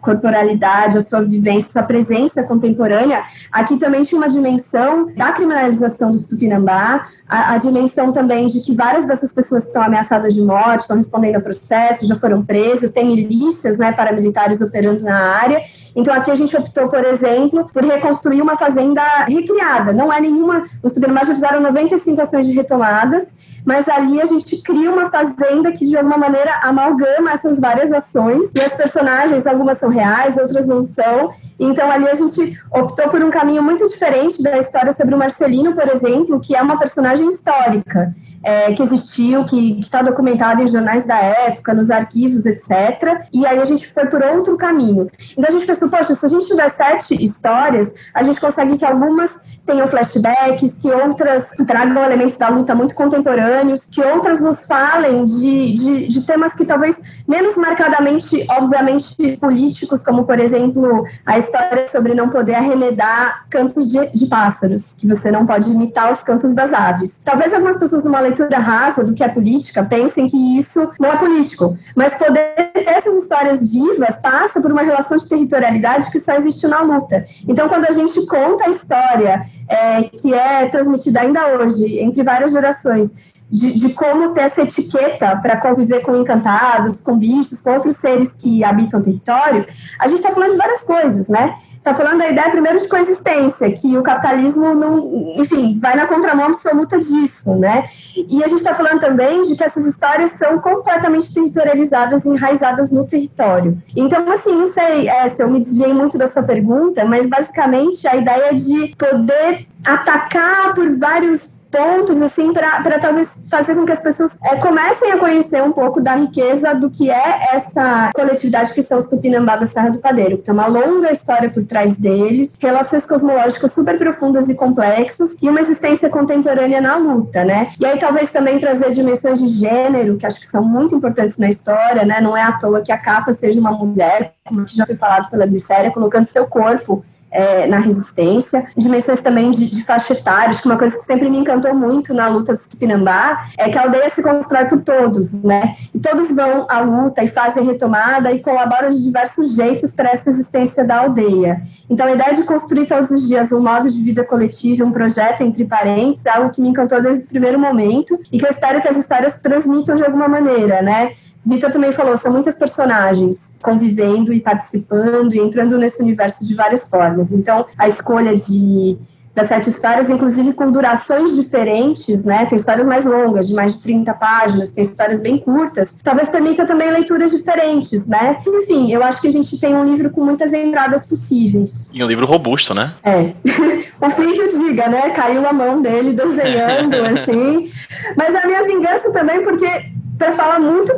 corporalidade, a sua vivência, a sua presença contemporânea, aqui também tinha uma dimensão da criminalização do Tupinambá, a, a, dimensão também de que várias dessas pessoas estão ameaçadas de morte, estão respondendo a processo, já foram presas, tem milícias, né, paramilitares operando na área. Então aqui a gente optou, por exemplo, por reconstruir uma fazenda recriada. Não é nenhuma, os Tupinambá já fizeram 95 ações de retomadas, mas ali a gente cria uma fazenda que de alguma maneira amalgama essas várias ações e as personagens, algumas são reais, outras não são. Então ali a gente optou por um caminho muito diferente da história sobre o Marcelino, por exemplo, que é uma personagem histórica. É, que existiu, que está documentado em jornais da época, nos arquivos, etc. E aí a gente foi por outro caminho. Então a gente pensou, poxa, se a gente tiver sete histórias, a gente consegue que algumas tenham flashbacks, que outras tragam elementos da luta muito contemporâneos, que outras nos falem de, de, de, temas que talvez menos marcadamente, obviamente, políticos, como, por exemplo, a história sobre não poder arremedar cantos de, de pássaros, que você não pode imitar os cantos das aves. Talvez algumas pessoas, numa leitura rasa do que é política, pensem que isso não é político, mas poder ter essas histórias vivas passa por uma relação de territorialidade que só existe na luta. Então, quando a gente conta a história é, que é transmitida ainda hoje entre várias gerações, de, de como ter essa etiqueta para conviver com encantados, com bichos, com outros seres que habitam o território, a gente está falando de várias coisas, né? Está falando da ideia primeiro de coexistência, que o capitalismo não, enfim, vai na contramão absoluta disso, né? E a gente está falando também de que essas histórias são completamente territorializadas, enraizadas no território. Então, assim, não sei é, se eu me desviei muito da sua pergunta, mas basicamente a ideia de poder atacar por vários pontos, assim, para talvez fazer com que as pessoas é, comecem a conhecer um pouco da riqueza do que é essa coletividade que são os Tupinambá da Serra do Padeiro. Tem uma longa história por trás deles, relações cosmológicas super profundas e complexas e uma existência contemporânea na luta, né? E aí talvez também trazer dimensões de gênero, que acho que são muito importantes na história, né? Não é à toa que a capa seja uma mulher, como já foi falado pela Glicéria, colocando seu corpo é, na resistência, dimensões também de, de faixa etária, acho que uma coisa que sempre me encantou muito na luta do Tupinambá é que a aldeia se constrói por todos, né? E todos vão à luta e fazem retomada e colaboram de diversos jeitos para essa existência da aldeia. Então, a ideia de construir todos os dias um modo de vida coletivo, um projeto entre parentes, é algo que me encantou desde o primeiro momento e que eu espero que as histórias transmitam de alguma maneira, né? Vitor também falou, são muitas personagens convivendo e participando e entrando nesse universo de várias formas. Então, a escolha de das sete histórias, inclusive com durações diferentes, né? Tem histórias mais longas, de mais de 30 páginas, tem histórias bem curtas. Talvez permita também leituras diferentes, né? Enfim, eu acho que a gente tem um livro com muitas entradas possíveis. E um livro robusto, né? É. o Flink diga, né? Caiu a mão dele desenhando, assim. Mas a minha vingança também, porque para falar muito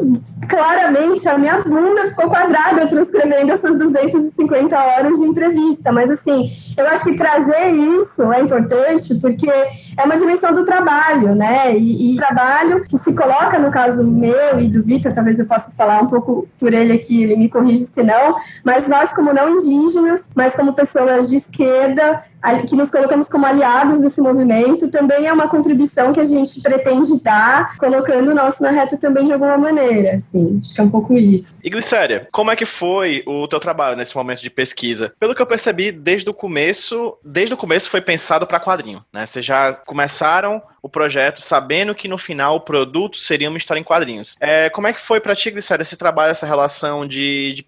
claramente, a minha bunda ficou quadrada transcrevendo essas 250 horas de entrevista. Mas, assim, eu acho que trazer isso é importante porque é uma dimensão do trabalho, né? E, e trabalho que se coloca, no caso meu e do Vitor, talvez eu possa falar um pouco por ele aqui, ele me corrige se não, mas nós, como não indígenas, mas como pessoas de esquerda, que nos colocamos como aliados desse movimento, também é uma contribuição que a gente pretende dar, colocando o nosso na reta também de alguma maneira, assim, acho que é um pouco isso. E Glicéria, como é que foi o teu trabalho nesse momento de pesquisa? Pelo que eu percebi, desde o começo, desde o começo foi pensado para quadrinho, né? Vocês já começaram o projeto sabendo que no final o produto seria uma história em quadrinhos. É, como é que foi para ti, Glicéria, esse trabalho, essa relação de, de,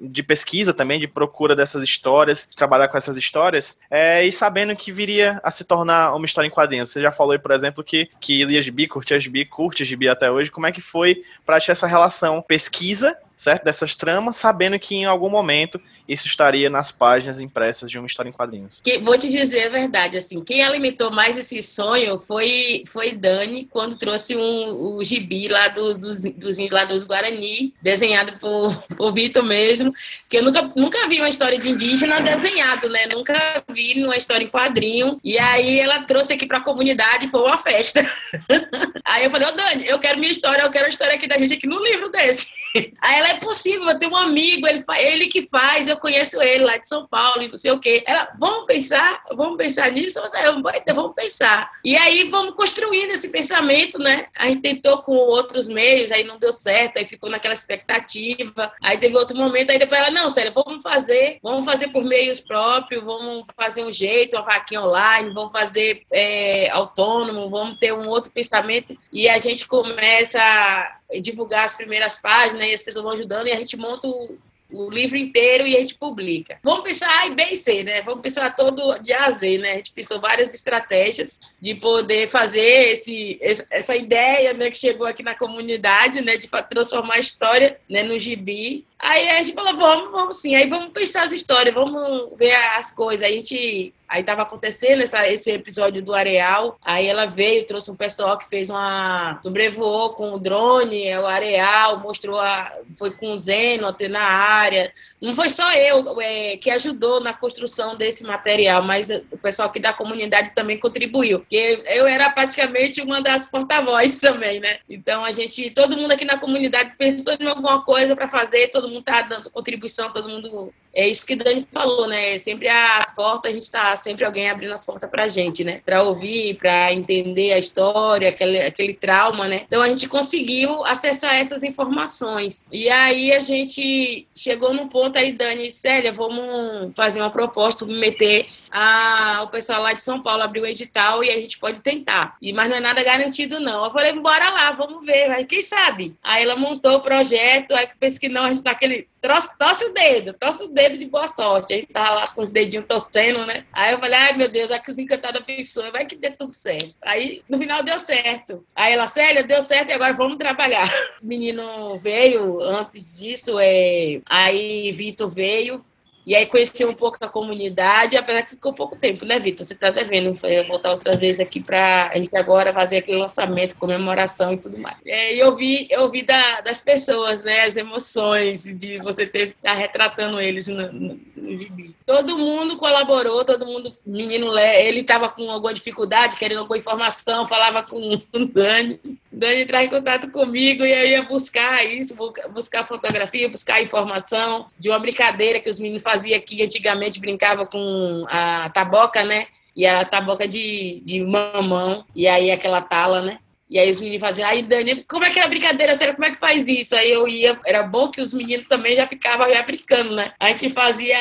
de, pesquisa também, de procura dessas histórias, de trabalhar com essas histórias, é, e sabendo que viria a se tornar uma história em quadrinhos? Você já falou aí, por exemplo, que, que lia gibi, curtia gibi, curte gibi até hoje. Como é que foi para ti essa relação pesquisa certo? Dessas tramas, sabendo que em algum momento isso estaria nas páginas impressas de uma história em quadrinhos. Que, vou te dizer a verdade, assim, quem alimentou mais esse sonho foi, foi Dani, quando trouxe um, o gibi lá do, dos, dos, lá dos Guarani, desenhado por, por Vitor mesmo, que eu nunca, nunca vi uma história de indígena desenhado, né? Nunca vi uma história em quadrinho. E aí ela trouxe aqui para a comunidade, foi uma festa. aí eu falei, ô Dani, eu quero minha história, eu quero a história aqui da gente aqui no livro desse. Aí ela ela é possível, eu tenho um amigo, ele, ele que faz, eu conheço ele lá de São Paulo e não sei o quê. Ela, vamos pensar, vamos pensar nisso? Eu, vamos pensar. E aí vamos construindo esse pensamento, né? A gente tentou com outros meios, aí não deu certo, aí ficou naquela expectativa. Aí teve outro momento, aí depois ela, não, sério, vamos fazer, vamos fazer por meios próprios, vamos fazer um jeito, uma vaquinha online, vamos fazer é, autônomo, vamos ter um outro pensamento. E a gente começa divulgar as primeiras páginas e as pessoas vão ajudando e a gente monta o, o livro inteiro e a gente publica. Vamos pensar A, B e C, né? Vamos pensar todo de A a Z, né? A gente pensou várias estratégias de poder fazer esse, essa ideia né, que chegou aqui na comunidade, né? De transformar a história né, no gibi Aí a gente falou, vamos, vamos sim. Aí vamos pensar as histórias, vamos ver as coisas. A gente. Aí tava acontecendo essa, esse episódio do Areal. Aí ela veio, trouxe um pessoal que fez uma. sobrevoou com o drone, é o Areal, mostrou a. Foi com o Zeno até na área. Não foi só eu é, que ajudou na construção desse material, mas o pessoal aqui da comunidade também contribuiu. Porque eu era praticamente uma das porta-vozes também, né? Então a gente. Todo mundo aqui na comunidade pensou em alguma coisa para fazer, todo todo mundo está dando contribuição, todo mundo. É isso que Dani falou, né? Sempre as portas, a gente está sempre alguém abrindo as portas para a gente, né? Para ouvir, para entender a história, aquele, aquele trauma, né? Então a gente conseguiu acessar essas informações. E aí a gente chegou num ponto aí, Dani e Célia, vamos fazer uma proposta, meter a, o pessoal lá de São Paulo abriu o edital e a gente pode tentar. E, mas não é nada garantido, não. Eu falei, bora lá, vamos ver, quem sabe? Aí ela montou o projeto, aí pensa que não, a gente tá aquele. Torce o dedo, torce o dedo de boa sorte. A gente tava lá com os dedinhos torcendo, né? Aí eu falei, ai meu Deus, aqui os encantados abençoam, vai que dê tudo certo. Aí no final deu certo. Aí ela, Célia, deu certo e agora vamos trabalhar. O menino veio antes disso, é... aí Vitor veio, e aí conhecer um pouco da comunidade, apesar que ficou pouco tempo, né, Vitor? Você está devendo voltar outra vez aqui para a gente agora fazer aquele lançamento, comemoração e tudo mais. É, e eu vi, eu vi da, das pessoas, né, as emoções de você ter tá retratando eles no, no, no. Todo mundo colaborou, todo mundo, menino, ele estava com alguma dificuldade, querendo alguma informação, falava com o Dani. Dani entrar em contato comigo e eu ia buscar isso, buscar fotografia, buscar informação de uma brincadeira que os meninos faziam aqui antigamente, brincava com a taboca, né? E era a taboca de, de mamão, e aí aquela tala, né? E aí os meninos faziam, aí Dani, como é que é a brincadeira sério? Como é que faz isso? Aí eu ia, era bom que os meninos também já ficavam já brincando, né? A gente fazia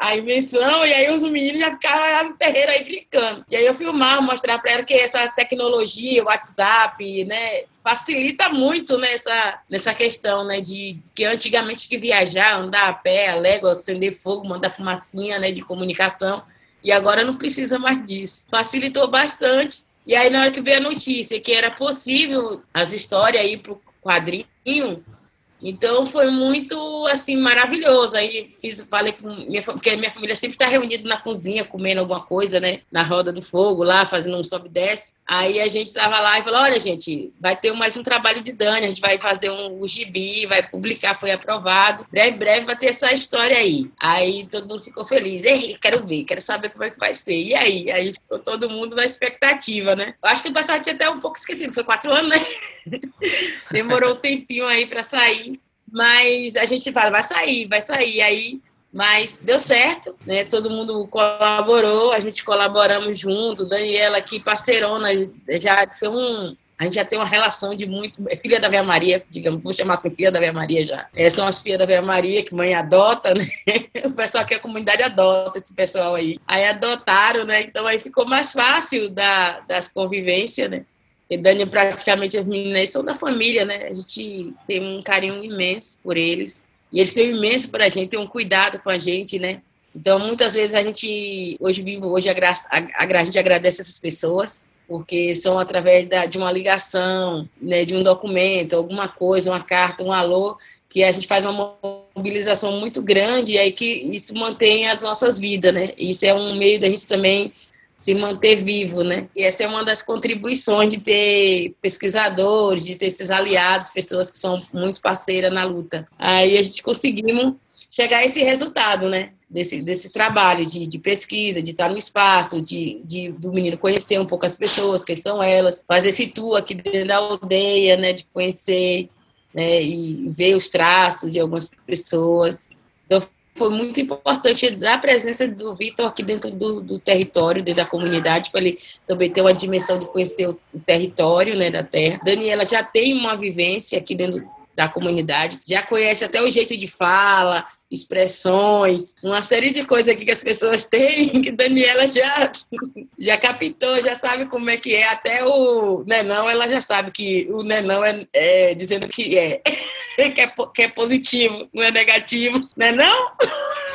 a invenção e aí os meninos já ficavam no terreiro aí brincando. E aí eu filmava, mostrar para ela que essa tecnologia, WhatsApp, né, facilita muito nessa, nessa questão, né, de que antigamente que viajar, andar a pé, a légua, acender fogo, mandar fumacinha, né, de comunicação, e agora não precisa mais disso. Facilitou bastante e aí, na hora que veio a notícia que era possível as histórias ir para o quadrinho, então foi muito assim maravilhoso. Aí fiz, falei com minha porque minha família sempre está reunida na cozinha comendo alguma coisa, né? Na roda do fogo lá, fazendo um sobe e desce. Aí a gente estava lá e falou: olha, gente, vai ter mais um trabalho de Dani, a gente vai fazer um, um gibi, vai publicar, foi aprovado. Breve, breve vai ter essa história aí. Aí todo mundo ficou feliz. Ei, quero ver, quero saber como é que vai ser. E aí? Aí ficou todo mundo na expectativa, né? Eu acho que o pessoal tinha até um pouco esquecido, foi quatro anos, né? Demorou um tempinho aí para sair. Mas a gente fala, vai sair, vai sair. Aí mas deu certo, né? Todo mundo colaborou, a gente colaboramos junto. Daniela aqui, parceirona, já tem um, a gente já tem uma relação de muito. É filha da Ave Maria, digamos, vou chamar assim, filha da Ave Maria já. É, são as filhas da Ave Maria que mãe adota, né? O pessoal que a comunidade adota esse pessoal aí. Aí adotaram, né? Então aí ficou mais fácil da, das convivências, né? E Dani, praticamente as meninas são da família, né? A gente tem um carinho imenso por eles. E eles têm um imenso para a gente, têm um cuidado com a gente, né? Então, muitas vezes a gente, hoje vivo, hoje a, a, a gente agradece essas pessoas, porque são através da, de uma ligação, né, de um documento, alguma coisa, uma carta, um alô, que a gente faz uma mobilização muito grande e aí que isso mantém as nossas vidas, né? Isso é um meio da gente também se manter vivo, né? E essa é uma das contribuições de ter pesquisadores, de ter esses aliados, pessoas que são muito parceiras na luta. Aí a gente conseguimos chegar a esse resultado, né? Desse, desse trabalho de, de pesquisa, de estar no espaço, de, de, do menino conhecer um pouco as pessoas, quem são elas, fazer esse tour aqui dentro da aldeia, né? De conhecer né, e ver os traços de algumas pessoas. Foi muito importante a presença do Vitor aqui dentro do, do, território, dentro da comunidade, para ele também ter uma dimensão de conhecer o, o território né, da terra. Daniela já tem uma vivência aqui dentro da comunidade, já conhece até o jeito de fala, expressões, uma série de coisas aqui que as pessoas têm, que Daniela já, já captou, já sabe como é que é. Até o Nenão, ela já sabe que o Nenão é, é dizendo que é, que é, que é positivo, não é negativo. Não é não?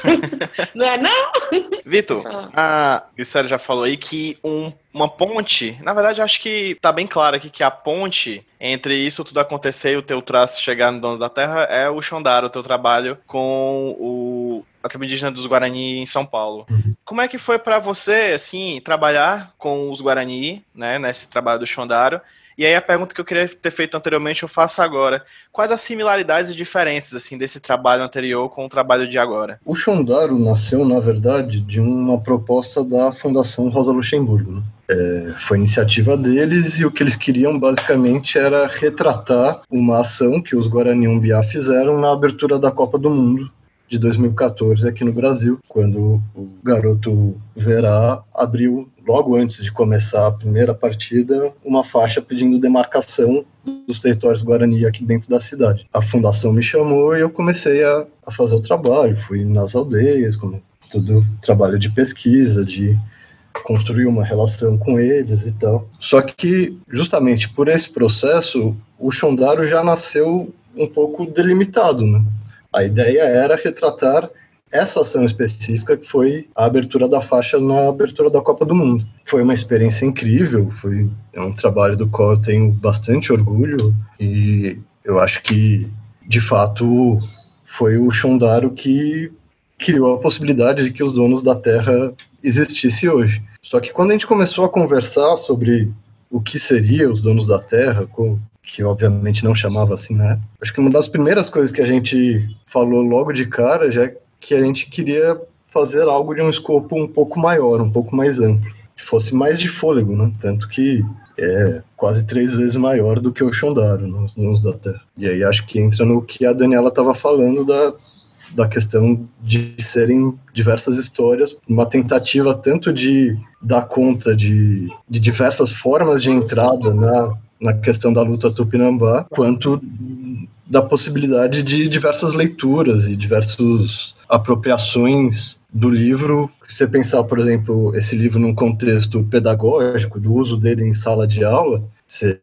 não é não? Vitor, a Glicéria já falou aí que um, uma ponte, na verdade acho que tá bem claro aqui que a ponte entre isso tudo acontecer e o teu traço chegar no Dono da Terra é o Xondara, o teu trabalho com o a tribo indígena dos Guarani em São Paulo. Uhum. Como é que foi para você, assim, trabalhar com os Guarani, né, nesse trabalho do Xondaro? E aí a pergunta que eu queria ter feito anteriormente eu faço agora. Quais as similaridades e diferenças assim desse trabalho anterior com o trabalho de agora? O Xondaro nasceu, na verdade, de uma proposta da Fundação Rosa Luxemburgo. Né? É, foi iniciativa deles e o que eles queriam basicamente era retratar uma ação que os Guarani Umbiá fizeram na abertura da Copa do Mundo de 2014 aqui no Brasil, quando o garoto Verá abriu logo antes de começar a primeira partida, uma faixa pedindo demarcação dos territórios Guarani aqui dentro da cidade. A fundação me chamou e eu comecei a, a fazer o trabalho. Fui nas aldeias, como todo trabalho de pesquisa, de construir uma relação com eles e tal. Só que, justamente por esse processo, o Chondaro já nasceu um pouco delimitado, né? A ideia era retratar essa ação específica que foi a abertura da faixa na abertura da Copa do Mundo. Foi uma experiência incrível, foi é um trabalho do qual eu tenho bastante orgulho e eu acho que, de fato, foi o Shondaro que criou a possibilidade de que os donos da terra existisse hoje. Só que quando a gente começou a conversar sobre o que seria os donos da terra, que obviamente não chamava assim né? Acho que uma das primeiras coisas que a gente falou logo de cara já é que a gente queria fazer algo de um escopo um pouco maior, um pouco mais amplo. fosse mais de fôlego, né? Tanto que é quase três vezes maior do que o Shondaro nos, nos da Terra. E aí acho que entra no que a Daniela estava falando da, da questão de serem diversas histórias, uma tentativa tanto de dar conta de, de diversas formas de entrada na, na questão da luta tupinambá, quanto da possibilidade de diversas leituras e diversas apropriações do livro. Se você pensar, por exemplo, esse livro num contexto pedagógico, do uso dele em sala de aula, você,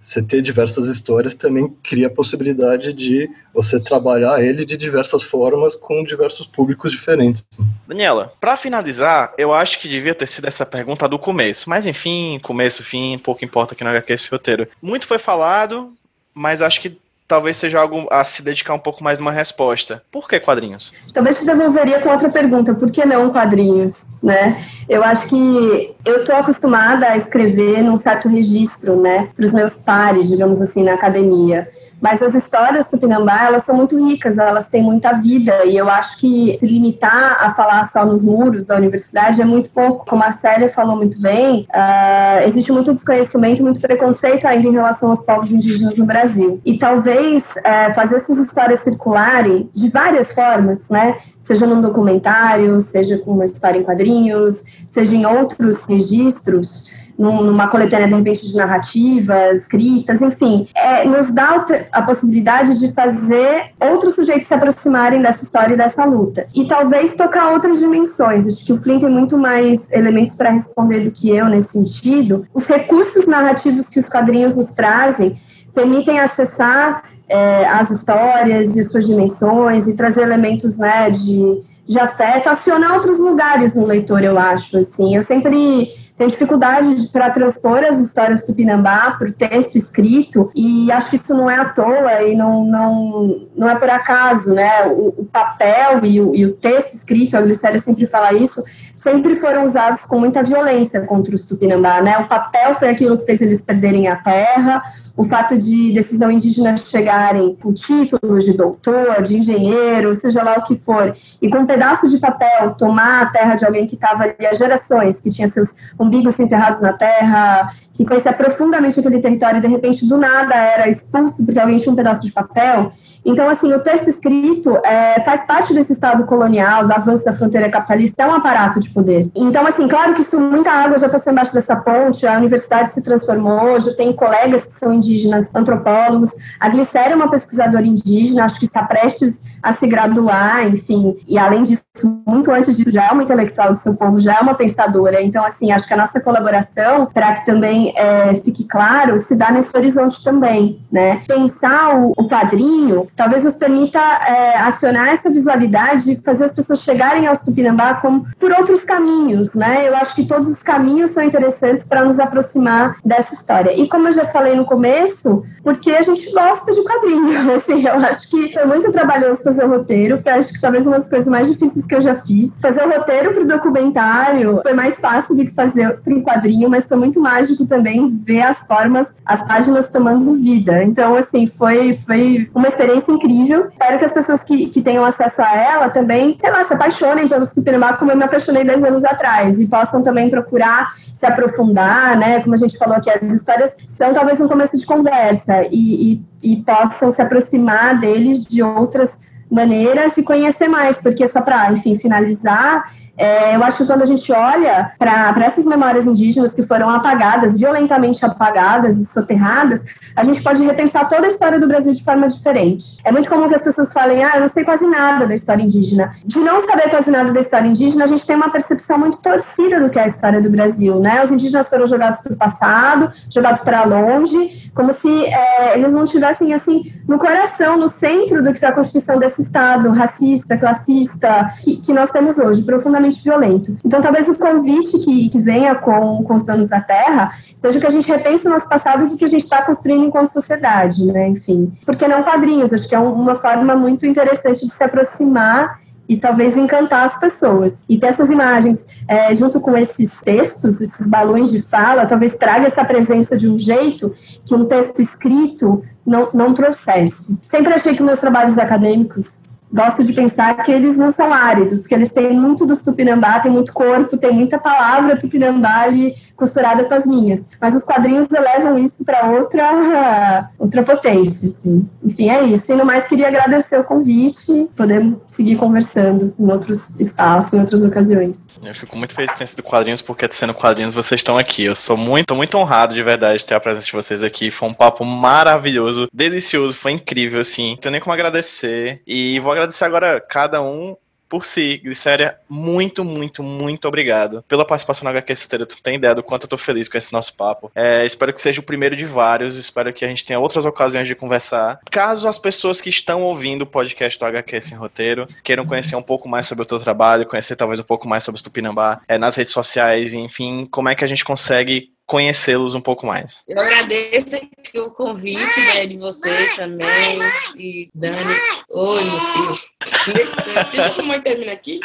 você ter diversas histórias também cria a possibilidade de você trabalhar ele de diversas formas com diversos públicos diferentes. Daniela, para finalizar, eu acho que devia ter sido essa pergunta do começo, mas enfim, começo, fim, pouco importa aqui no HQ esse roteiro. Muito foi falado, mas acho que talvez seja algo a se dedicar um pouco mais uma resposta. Por que quadrinhos? Talvez se devolveria com outra pergunta, por que não quadrinhos, né? Eu acho que eu tô acostumada a escrever num certo registro, né, para os meus pares, digamos assim, na academia. Mas as histórias Tupinambá, elas são muito ricas, elas têm muita vida, e eu acho que se limitar a falar só nos muros da universidade é muito pouco. Como a Célia falou muito bem, uh, existe muito desconhecimento, muito preconceito ainda em relação aos povos indígenas no Brasil. E talvez uh, fazer essas histórias circularem de várias formas, né? Seja num documentário, seja com uma história em quadrinhos, seja em outros registros, numa coletânea, de repente, de narrativas, escritas, enfim, é, nos dá a possibilidade de fazer outros sujeitos se aproximarem dessa história e dessa luta. E talvez tocar outras dimensões. Acho que o Flynn tem muito mais elementos para responder do que eu nesse sentido. Os recursos narrativos que os quadrinhos nos trazem permitem acessar é, as histórias e suas dimensões e trazer elementos né, de, de afeto, acionar outros lugares no leitor, eu acho. Assim. Eu sempre tem dificuldade para transpor as histórias Tupinambá para o texto escrito, e acho que isso não é à toa e não, não, não é por acaso, né? O, o papel e o, e o, texto escrito, a Glicéria sempre fala isso, sempre foram usados com muita violência contra os Tupinambá, né? O papel foi aquilo que fez eles perderem a terra, o fato de decisão indígena chegarem com títulos de doutor, de engenheiro, seja lá o que for, e com um pedaço de papel tomar a terra de alguém que estava ali há gerações, que tinha seus umbigos enterrados na terra, que conhecia profundamente aquele território e de repente do nada era expulso porque alguém tinha um pedaço de papel. Então, assim, o texto escrito é, faz parte desse estado colonial, do avanço da fronteira capitalista, é um aparato de poder. Então, assim, claro que isso, muita água já passou embaixo dessa ponte, a universidade se transformou, já tem colegas que são indígenas, antropólogos. A Glicéria é uma pesquisadora indígena, acho que está prestes a se graduar, enfim, e além disso, muito antes disso, já é uma intelectual do seu povo, já é uma pensadora. Então, assim, acho que a nossa colaboração, para que também é, fique claro, se dá nesse horizonte também, né? Pensar o, o quadrinho talvez nos permita é, acionar essa visualidade e fazer as pessoas chegarem ao Tupinambá como por outros caminhos, né? Eu acho que todos os caminhos são interessantes para nos aproximar dessa história. E como eu já falei no começo, porque a gente gosta de quadrinho, assim, eu acho que foi muito trabalhoso fazer o roteiro, foi acho que talvez uma das coisas mais difíceis que eu já fiz. Fazer o roteiro para o documentário foi mais fácil do que fazer um quadrinho, mas foi muito mágico também ver as formas, as páginas tomando vida. Então, assim, foi, foi uma experiência incrível. Espero que as pessoas que, que tenham acesso a ela também, sei lá, se apaixonem pelo cinema como eu me apaixonei 10 anos atrás e possam também procurar se aprofundar, né? Como a gente falou aqui, as histórias são talvez um começo de conversa e, e, e possam se aproximar deles de outras maneiras e conhecer mais, porque só para, enfim, finalizar, é, eu acho que quando a gente olha para essas memórias indígenas que foram apagadas, violentamente apagadas e soterradas, a gente pode repensar toda a história do Brasil de forma diferente. É muito comum que as pessoas falem, ah, eu não sei quase nada da história indígena. De não saber quase nada da história indígena, a gente tem uma percepção muito torcida do que é a história do Brasil, né? Os indígenas foram jogados para o passado, jogados para longe, como se é, eles não tivessem, assim, no coração, no centro do que é a constituição desse Estado racista, classista, que, que nós temos hoje, profundamente violento. Então, talvez o convite que, que venha com, com os donos da terra seja que a gente repense o nosso passado e o que a gente está construindo enquanto sociedade, né? Enfim. Porque não quadrinhos, acho que é uma forma muito interessante de se aproximar e talvez encantar as pessoas. E ter essas imagens é, junto com esses textos, esses balões de fala, talvez traga essa presença de um jeito que um texto escrito não, não trouxesse. Sempre achei que meus trabalhos acadêmicos gosto de pensar que eles não são áridos, que eles têm muito do tupinambá, tem muito corpo, tem muita palavra tupinambá ali costurada com as minhas. Mas os quadrinhos elevam isso para outra, outra potência, assim. Enfim, é isso. E no mais, queria agradecer o convite, poder seguir conversando em outros espaços, em outras ocasiões. Eu fico muito feliz de ter sido quadrinhos, porque sendo quadrinhos vocês estão aqui. Eu sou muito, muito honrado de verdade de ter a presença de vocês aqui. Foi um papo maravilhoso, delicioso, foi incrível, assim. Não tenho nem como agradecer. E vou agradecer agora cada um por si. Glicéria, muito, muito, muito obrigado pela participação na HQ Citeiro. Tu tem ideia do quanto eu tô feliz com esse nosso papo. É, espero que seja o primeiro de vários. Espero que a gente tenha outras ocasiões de conversar. Caso as pessoas que estão ouvindo o podcast do HQ Sem Roteiro queiram conhecer um pouco mais sobre o teu trabalho, conhecer talvez um pouco mais sobre o Tupinambá, é, nas redes sociais, enfim, como é que a gente consegue conhecê-los um pouco mais. Eu agradeço aqui o convite né, de vocês também. E Dani. Oi, meu filho. Deixa, deixa a mamãe terminar aqui.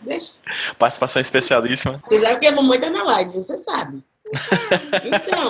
Deixa. Participação especialíssima. Você sabe que a mamãe tá na live, você sabe. Então,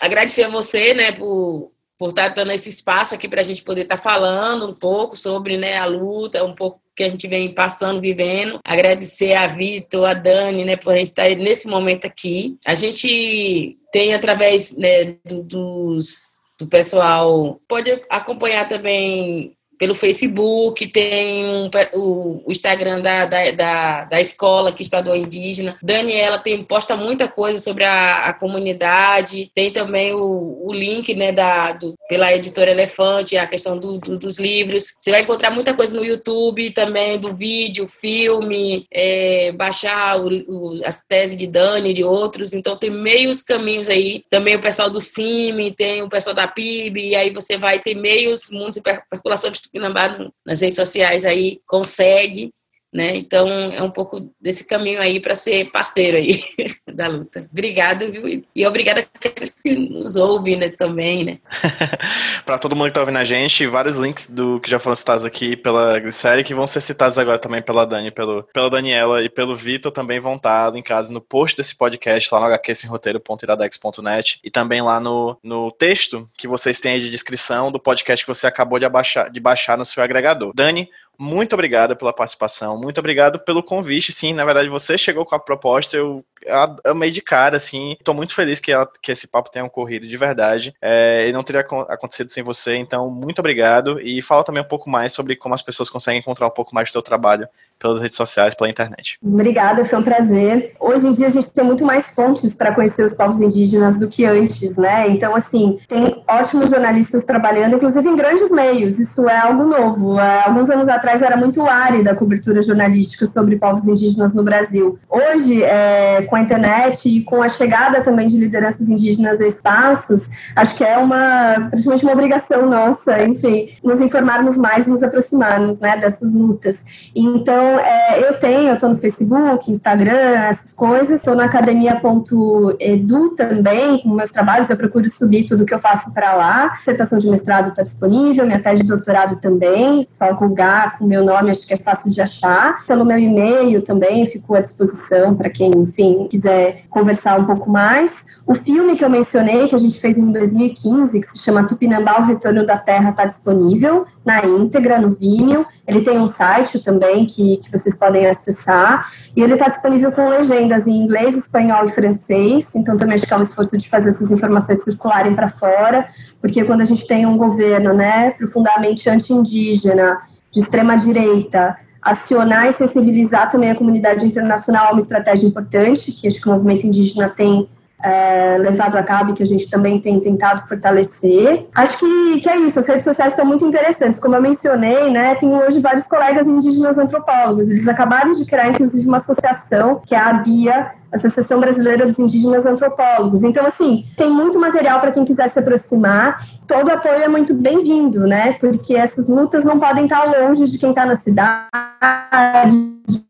agradecer a você, né, por por estar dando esse espaço aqui para a gente poder estar falando um pouco sobre né, a luta, um pouco que a gente vem passando, vivendo. Agradecer a Vitor, a Dani, né, por a gente estar nesse momento aqui. A gente tem, através né, do, dos, do pessoal, pode acompanhar também pelo Facebook, tem um, o, o, Instagram da, da, da, da, escola que estadual indígena. Daniela tem, posta muita coisa sobre a, a comunidade. Tem também o, o link né, da, do, pela editora Elefante, a questão do, do, dos livros. Você vai encontrar muita coisa no YouTube também, do vídeo, filme, é, baixar o, as teses de Dani e de outros. Então tem meios caminhos aí. Também o pessoal do CIMI, tem o pessoal da PIB, e aí você vai ter meios, mundos de percolação Tupinambá nas redes sociais aí consegue né? Então é um pouco desse caminho aí para ser parceiro aí da luta. Obrigado, viu? E obrigada àqueles que nos ouvem né, também, né? para todo mundo que está ouvindo a gente, vários links do que já foram citados aqui pela série que vão ser citados agora também pela Dani, pelo, pela Daniela e pelo Vitor também vão estar linkados no post desse podcast lá no hqsemroteiro.iradex.net e também lá no, no texto que vocês têm aí de descrição do podcast que você acabou de, abaixar, de baixar no seu agregador. Dani, muito obrigado pela participação, muito obrigado pelo convite. Sim, na verdade, você chegou com a proposta, eu amei de cara, assim. Tô muito feliz que, ela, que esse papo tenha ocorrido de verdade. É, e não teria acontecido sem você, então, muito obrigado. E fala também um pouco mais sobre como as pessoas conseguem encontrar um pouco mais do teu trabalho pelas redes sociais, pela internet. Obrigada, foi um prazer. Hoje em dia a gente tem muito mais fontes para conhecer os povos indígenas do que antes, né? Então, assim, tem ótimos jornalistas trabalhando, inclusive em grandes meios. Isso é algo novo. Há alguns anos atrás era muito árida a cobertura jornalística sobre povos indígenas no Brasil. Hoje, é, com a internet e com a chegada também de lideranças indígenas a espaços, acho que é uma praticamente uma obrigação nossa, enfim, nos informarmos mais, nos aproximarmos, né, dessas lutas. Então, é, eu tenho, eu estou no Facebook, Instagram, essas coisas, estou na academia.edu também, com meus trabalhos, eu procuro subir tudo que eu faço para lá. A dissertação de mestrado está disponível, minha tese de doutorado também, só googar com meu nome, acho que é fácil de achar. Pelo meu e-mail também, fico à disposição para quem, enfim, quiser conversar um pouco mais. O filme que eu mencionei, que a gente fez em 2015, que se chama Tupinambá, o Retorno da Terra, está disponível na íntegra, no Vimeo. Ele tem um site também que, que vocês podem acessar. E ele está disponível com legendas em inglês, espanhol e francês. Então, também acho que é um esforço de fazer essas informações circularem para fora, porque quando a gente tem um governo né, profundamente anti-indígena, de extrema-direita, acionar e sensibilizar também a comunidade internacional é uma estratégia importante, que acho que o movimento indígena tem é, levado a cabo e que a gente também tem tentado fortalecer. Acho que, que é isso, as redes sociais são muito interessantes. Como eu mencionei, né, tenho hoje vários colegas indígenas antropólogos. Eles acabaram de criar, inclusive, uma associação, que é a BIA, Associação Brasileira dos Indígenas Antropólogos. Então, assim, tem muito material para quem quiser se aproximar. Todo apoio é muito bem-vindo, né? Porque essas lutas não podem estar longe de quem está na cidade,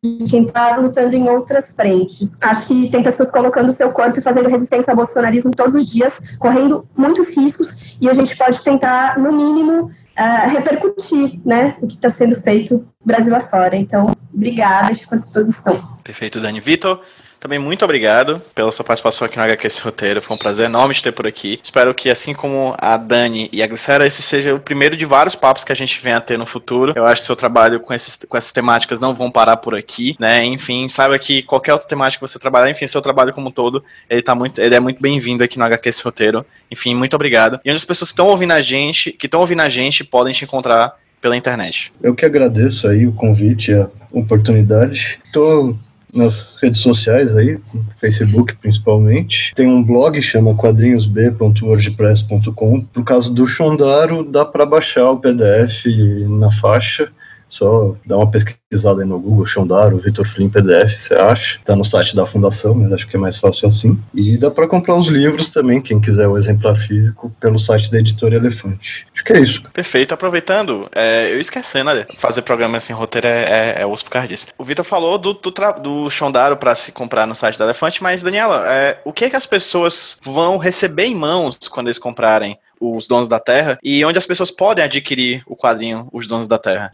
de quem está lutando em outras frentes. Acho que tem pessoas colocando o seu corpo e fazendo resistência ao bolsonarismo todos os dias, correndo muitos riscos, e a gente pode tentar, no mínimo, uh, repercutir né, o que está sendo feito Brasil afora. Então, obrigada, estou à disposição. Perfeito, Dani. Vitor, também muito obrigado pela sua participação aqui no HQ Esse Roteiro. Foi um prazer enorme te ter por aqui. Espero que, assim como a Dani e a Glicera, esse seja o primeiro de vários papos que a gente venha a ter no futuro. Eu acho que seu trabalho com, esses, com essas temáticas não vão parar por aqui, né? Enfim, saiba que qualquer outra temática que você trabalhar, enfim, seu trabalho como um todo, ele, tá muito, ele é muito bem-vindo aqui no HQ Esse Roteiro. Enfim, muito obrigado. E onde as pessoas que estão ouvindo a gente, que estão ouvindo a gente, podem te encontrar pela internet. Eu que agradeço aí o convite a oportunidade. Estou nas redes sociais aí, Facebook principalmente. Tem um blog chama quadrinhosb.wordpress.com. Por causa do Shondaro, dá para baixar o PDF na faixa. Só dá uma pesquisada aí no Google, Shondaro, Vitor Flynn PDF, você acha. Tá no site da fundação, mas acho que é mais fácil assim. E dá para comprar os livros também, quem quiser o exemplar físico, pelo site da Editora Elefante. Acho que é isso. Perfeito. Aproveitando, é, eu esquecendo, olha, fazer programa assim, roteiro é, é, é osso por causa disso. O Vitor falou do, do, do Shondaro para se comprar no site da Elefante, mas, Daniela, é, o que é que as pessoas vão receber em mãos quando eles comprarem os Donos da Terra, e onde as pessoas podem adquirir o quadrinho Os Donos da Terra.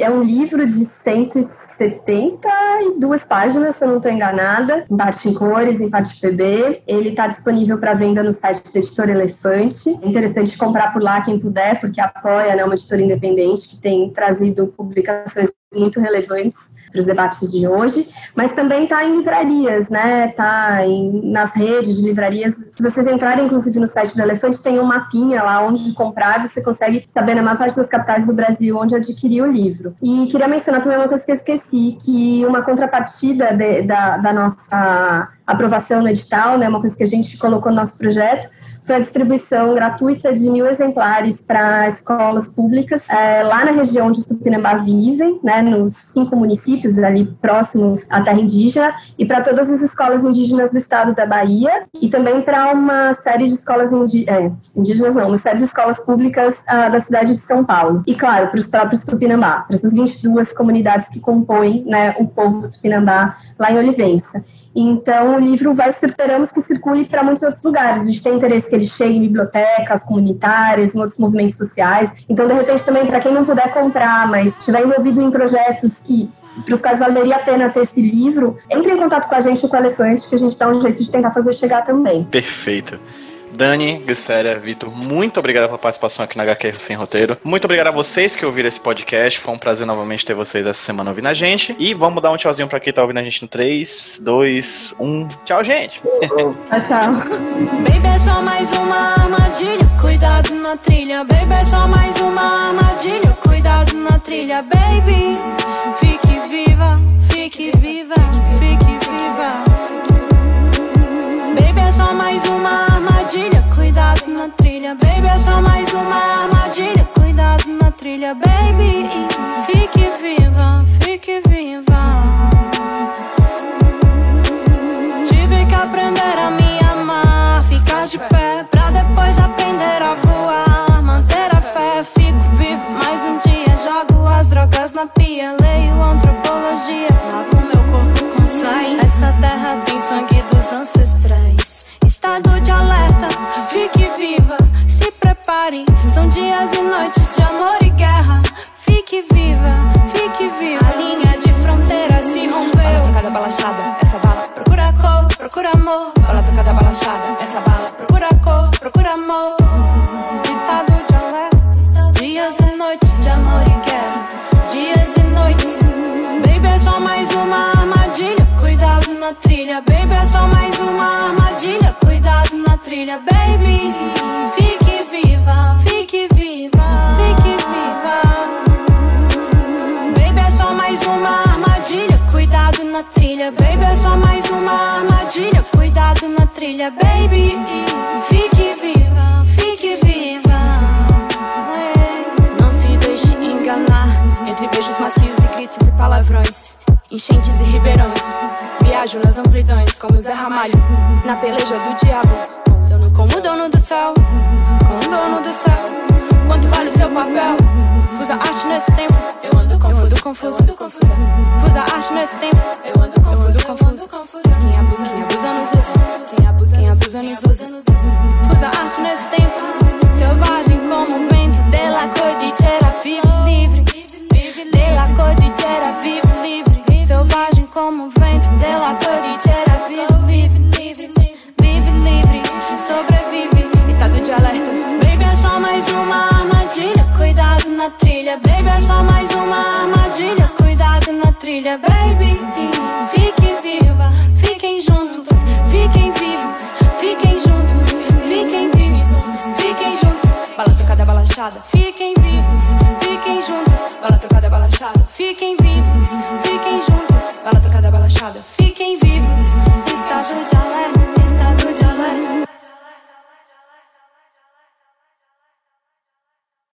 É um livro de 172 páginas, se eu não estou enganada, em parte em cores, em parte PB. Ele está disponível para venda no site da Editora Elefante. É interessante comprar por lá quem puder, porque apoia né, uma editora independente que tem trazido publicações muito relevantes para os debates de hoje, mas também está em livrarias, né? Está nas redes de livrarias. Se vocês entrarem, inclusive, no site do Elefante, tem um mapinha lá onde comprar, você consegue saber na maior parte das capitais do Brasil onde adquirir o livro. E queria mencionar também uma coisa que eu esqueci, que uma contrapartida de, da, da nossa aprovação no edital, né, uma coisa que a gente colocou no nosso projeto, foi a distribuição gratuita de mil exemplares para escolas públicas é, lá na região de Supinambá vivem, né, nos cinco municípios ali próximos à terra indígena, e para todas as escolas indígenas do estado da Bahia, e também para uma série de escolas é, indígenas, não, uma série de escolas públicas uh, da cidade de São Paulo. E, claro, para os próprios Tupinambá, para essas 22 comunidades que compõem né, o povo Tupinambá lá em Olivença. Então, o livro vai, esperamos que circule para muitos outros lugares. A gente tem interesse que ele chegue em bibliotecas comunitárias, em outros movimentos sociais. Então, de repente, também, para quem não puder comprar, mas estiver envolvido em projetos que para os quais valeria a pena ter esse livro, entre em contato com a gente com o Elefante, que a gente dá um jeito de tentar fazer chegar também. Perfeito. Dani, Glicéria, Vitor, muito obrigado pela participação aqui na HQ Sem Roteiro. Muito obrigado a vocês que ouviram esse podcast. Foi um prazer novamente ter vocês essa semana ouvindo a gente. E vamos dar um tchauzinho pra quem tá ouvindo a gente no 3, 2, 1. Tchau, gente. tchau, tchau. Baby, é só mais uma armadilha. Cuidado na trilha. Baby, é só mais uma armadilha. Cuidado na trilha, baby. Viva, fique viva. Baby, é só mais uma armadilha, cuidado na trilha, baby. É só mais uma armadilha, cuidado na trilha, baby. Fique viva, fique viva.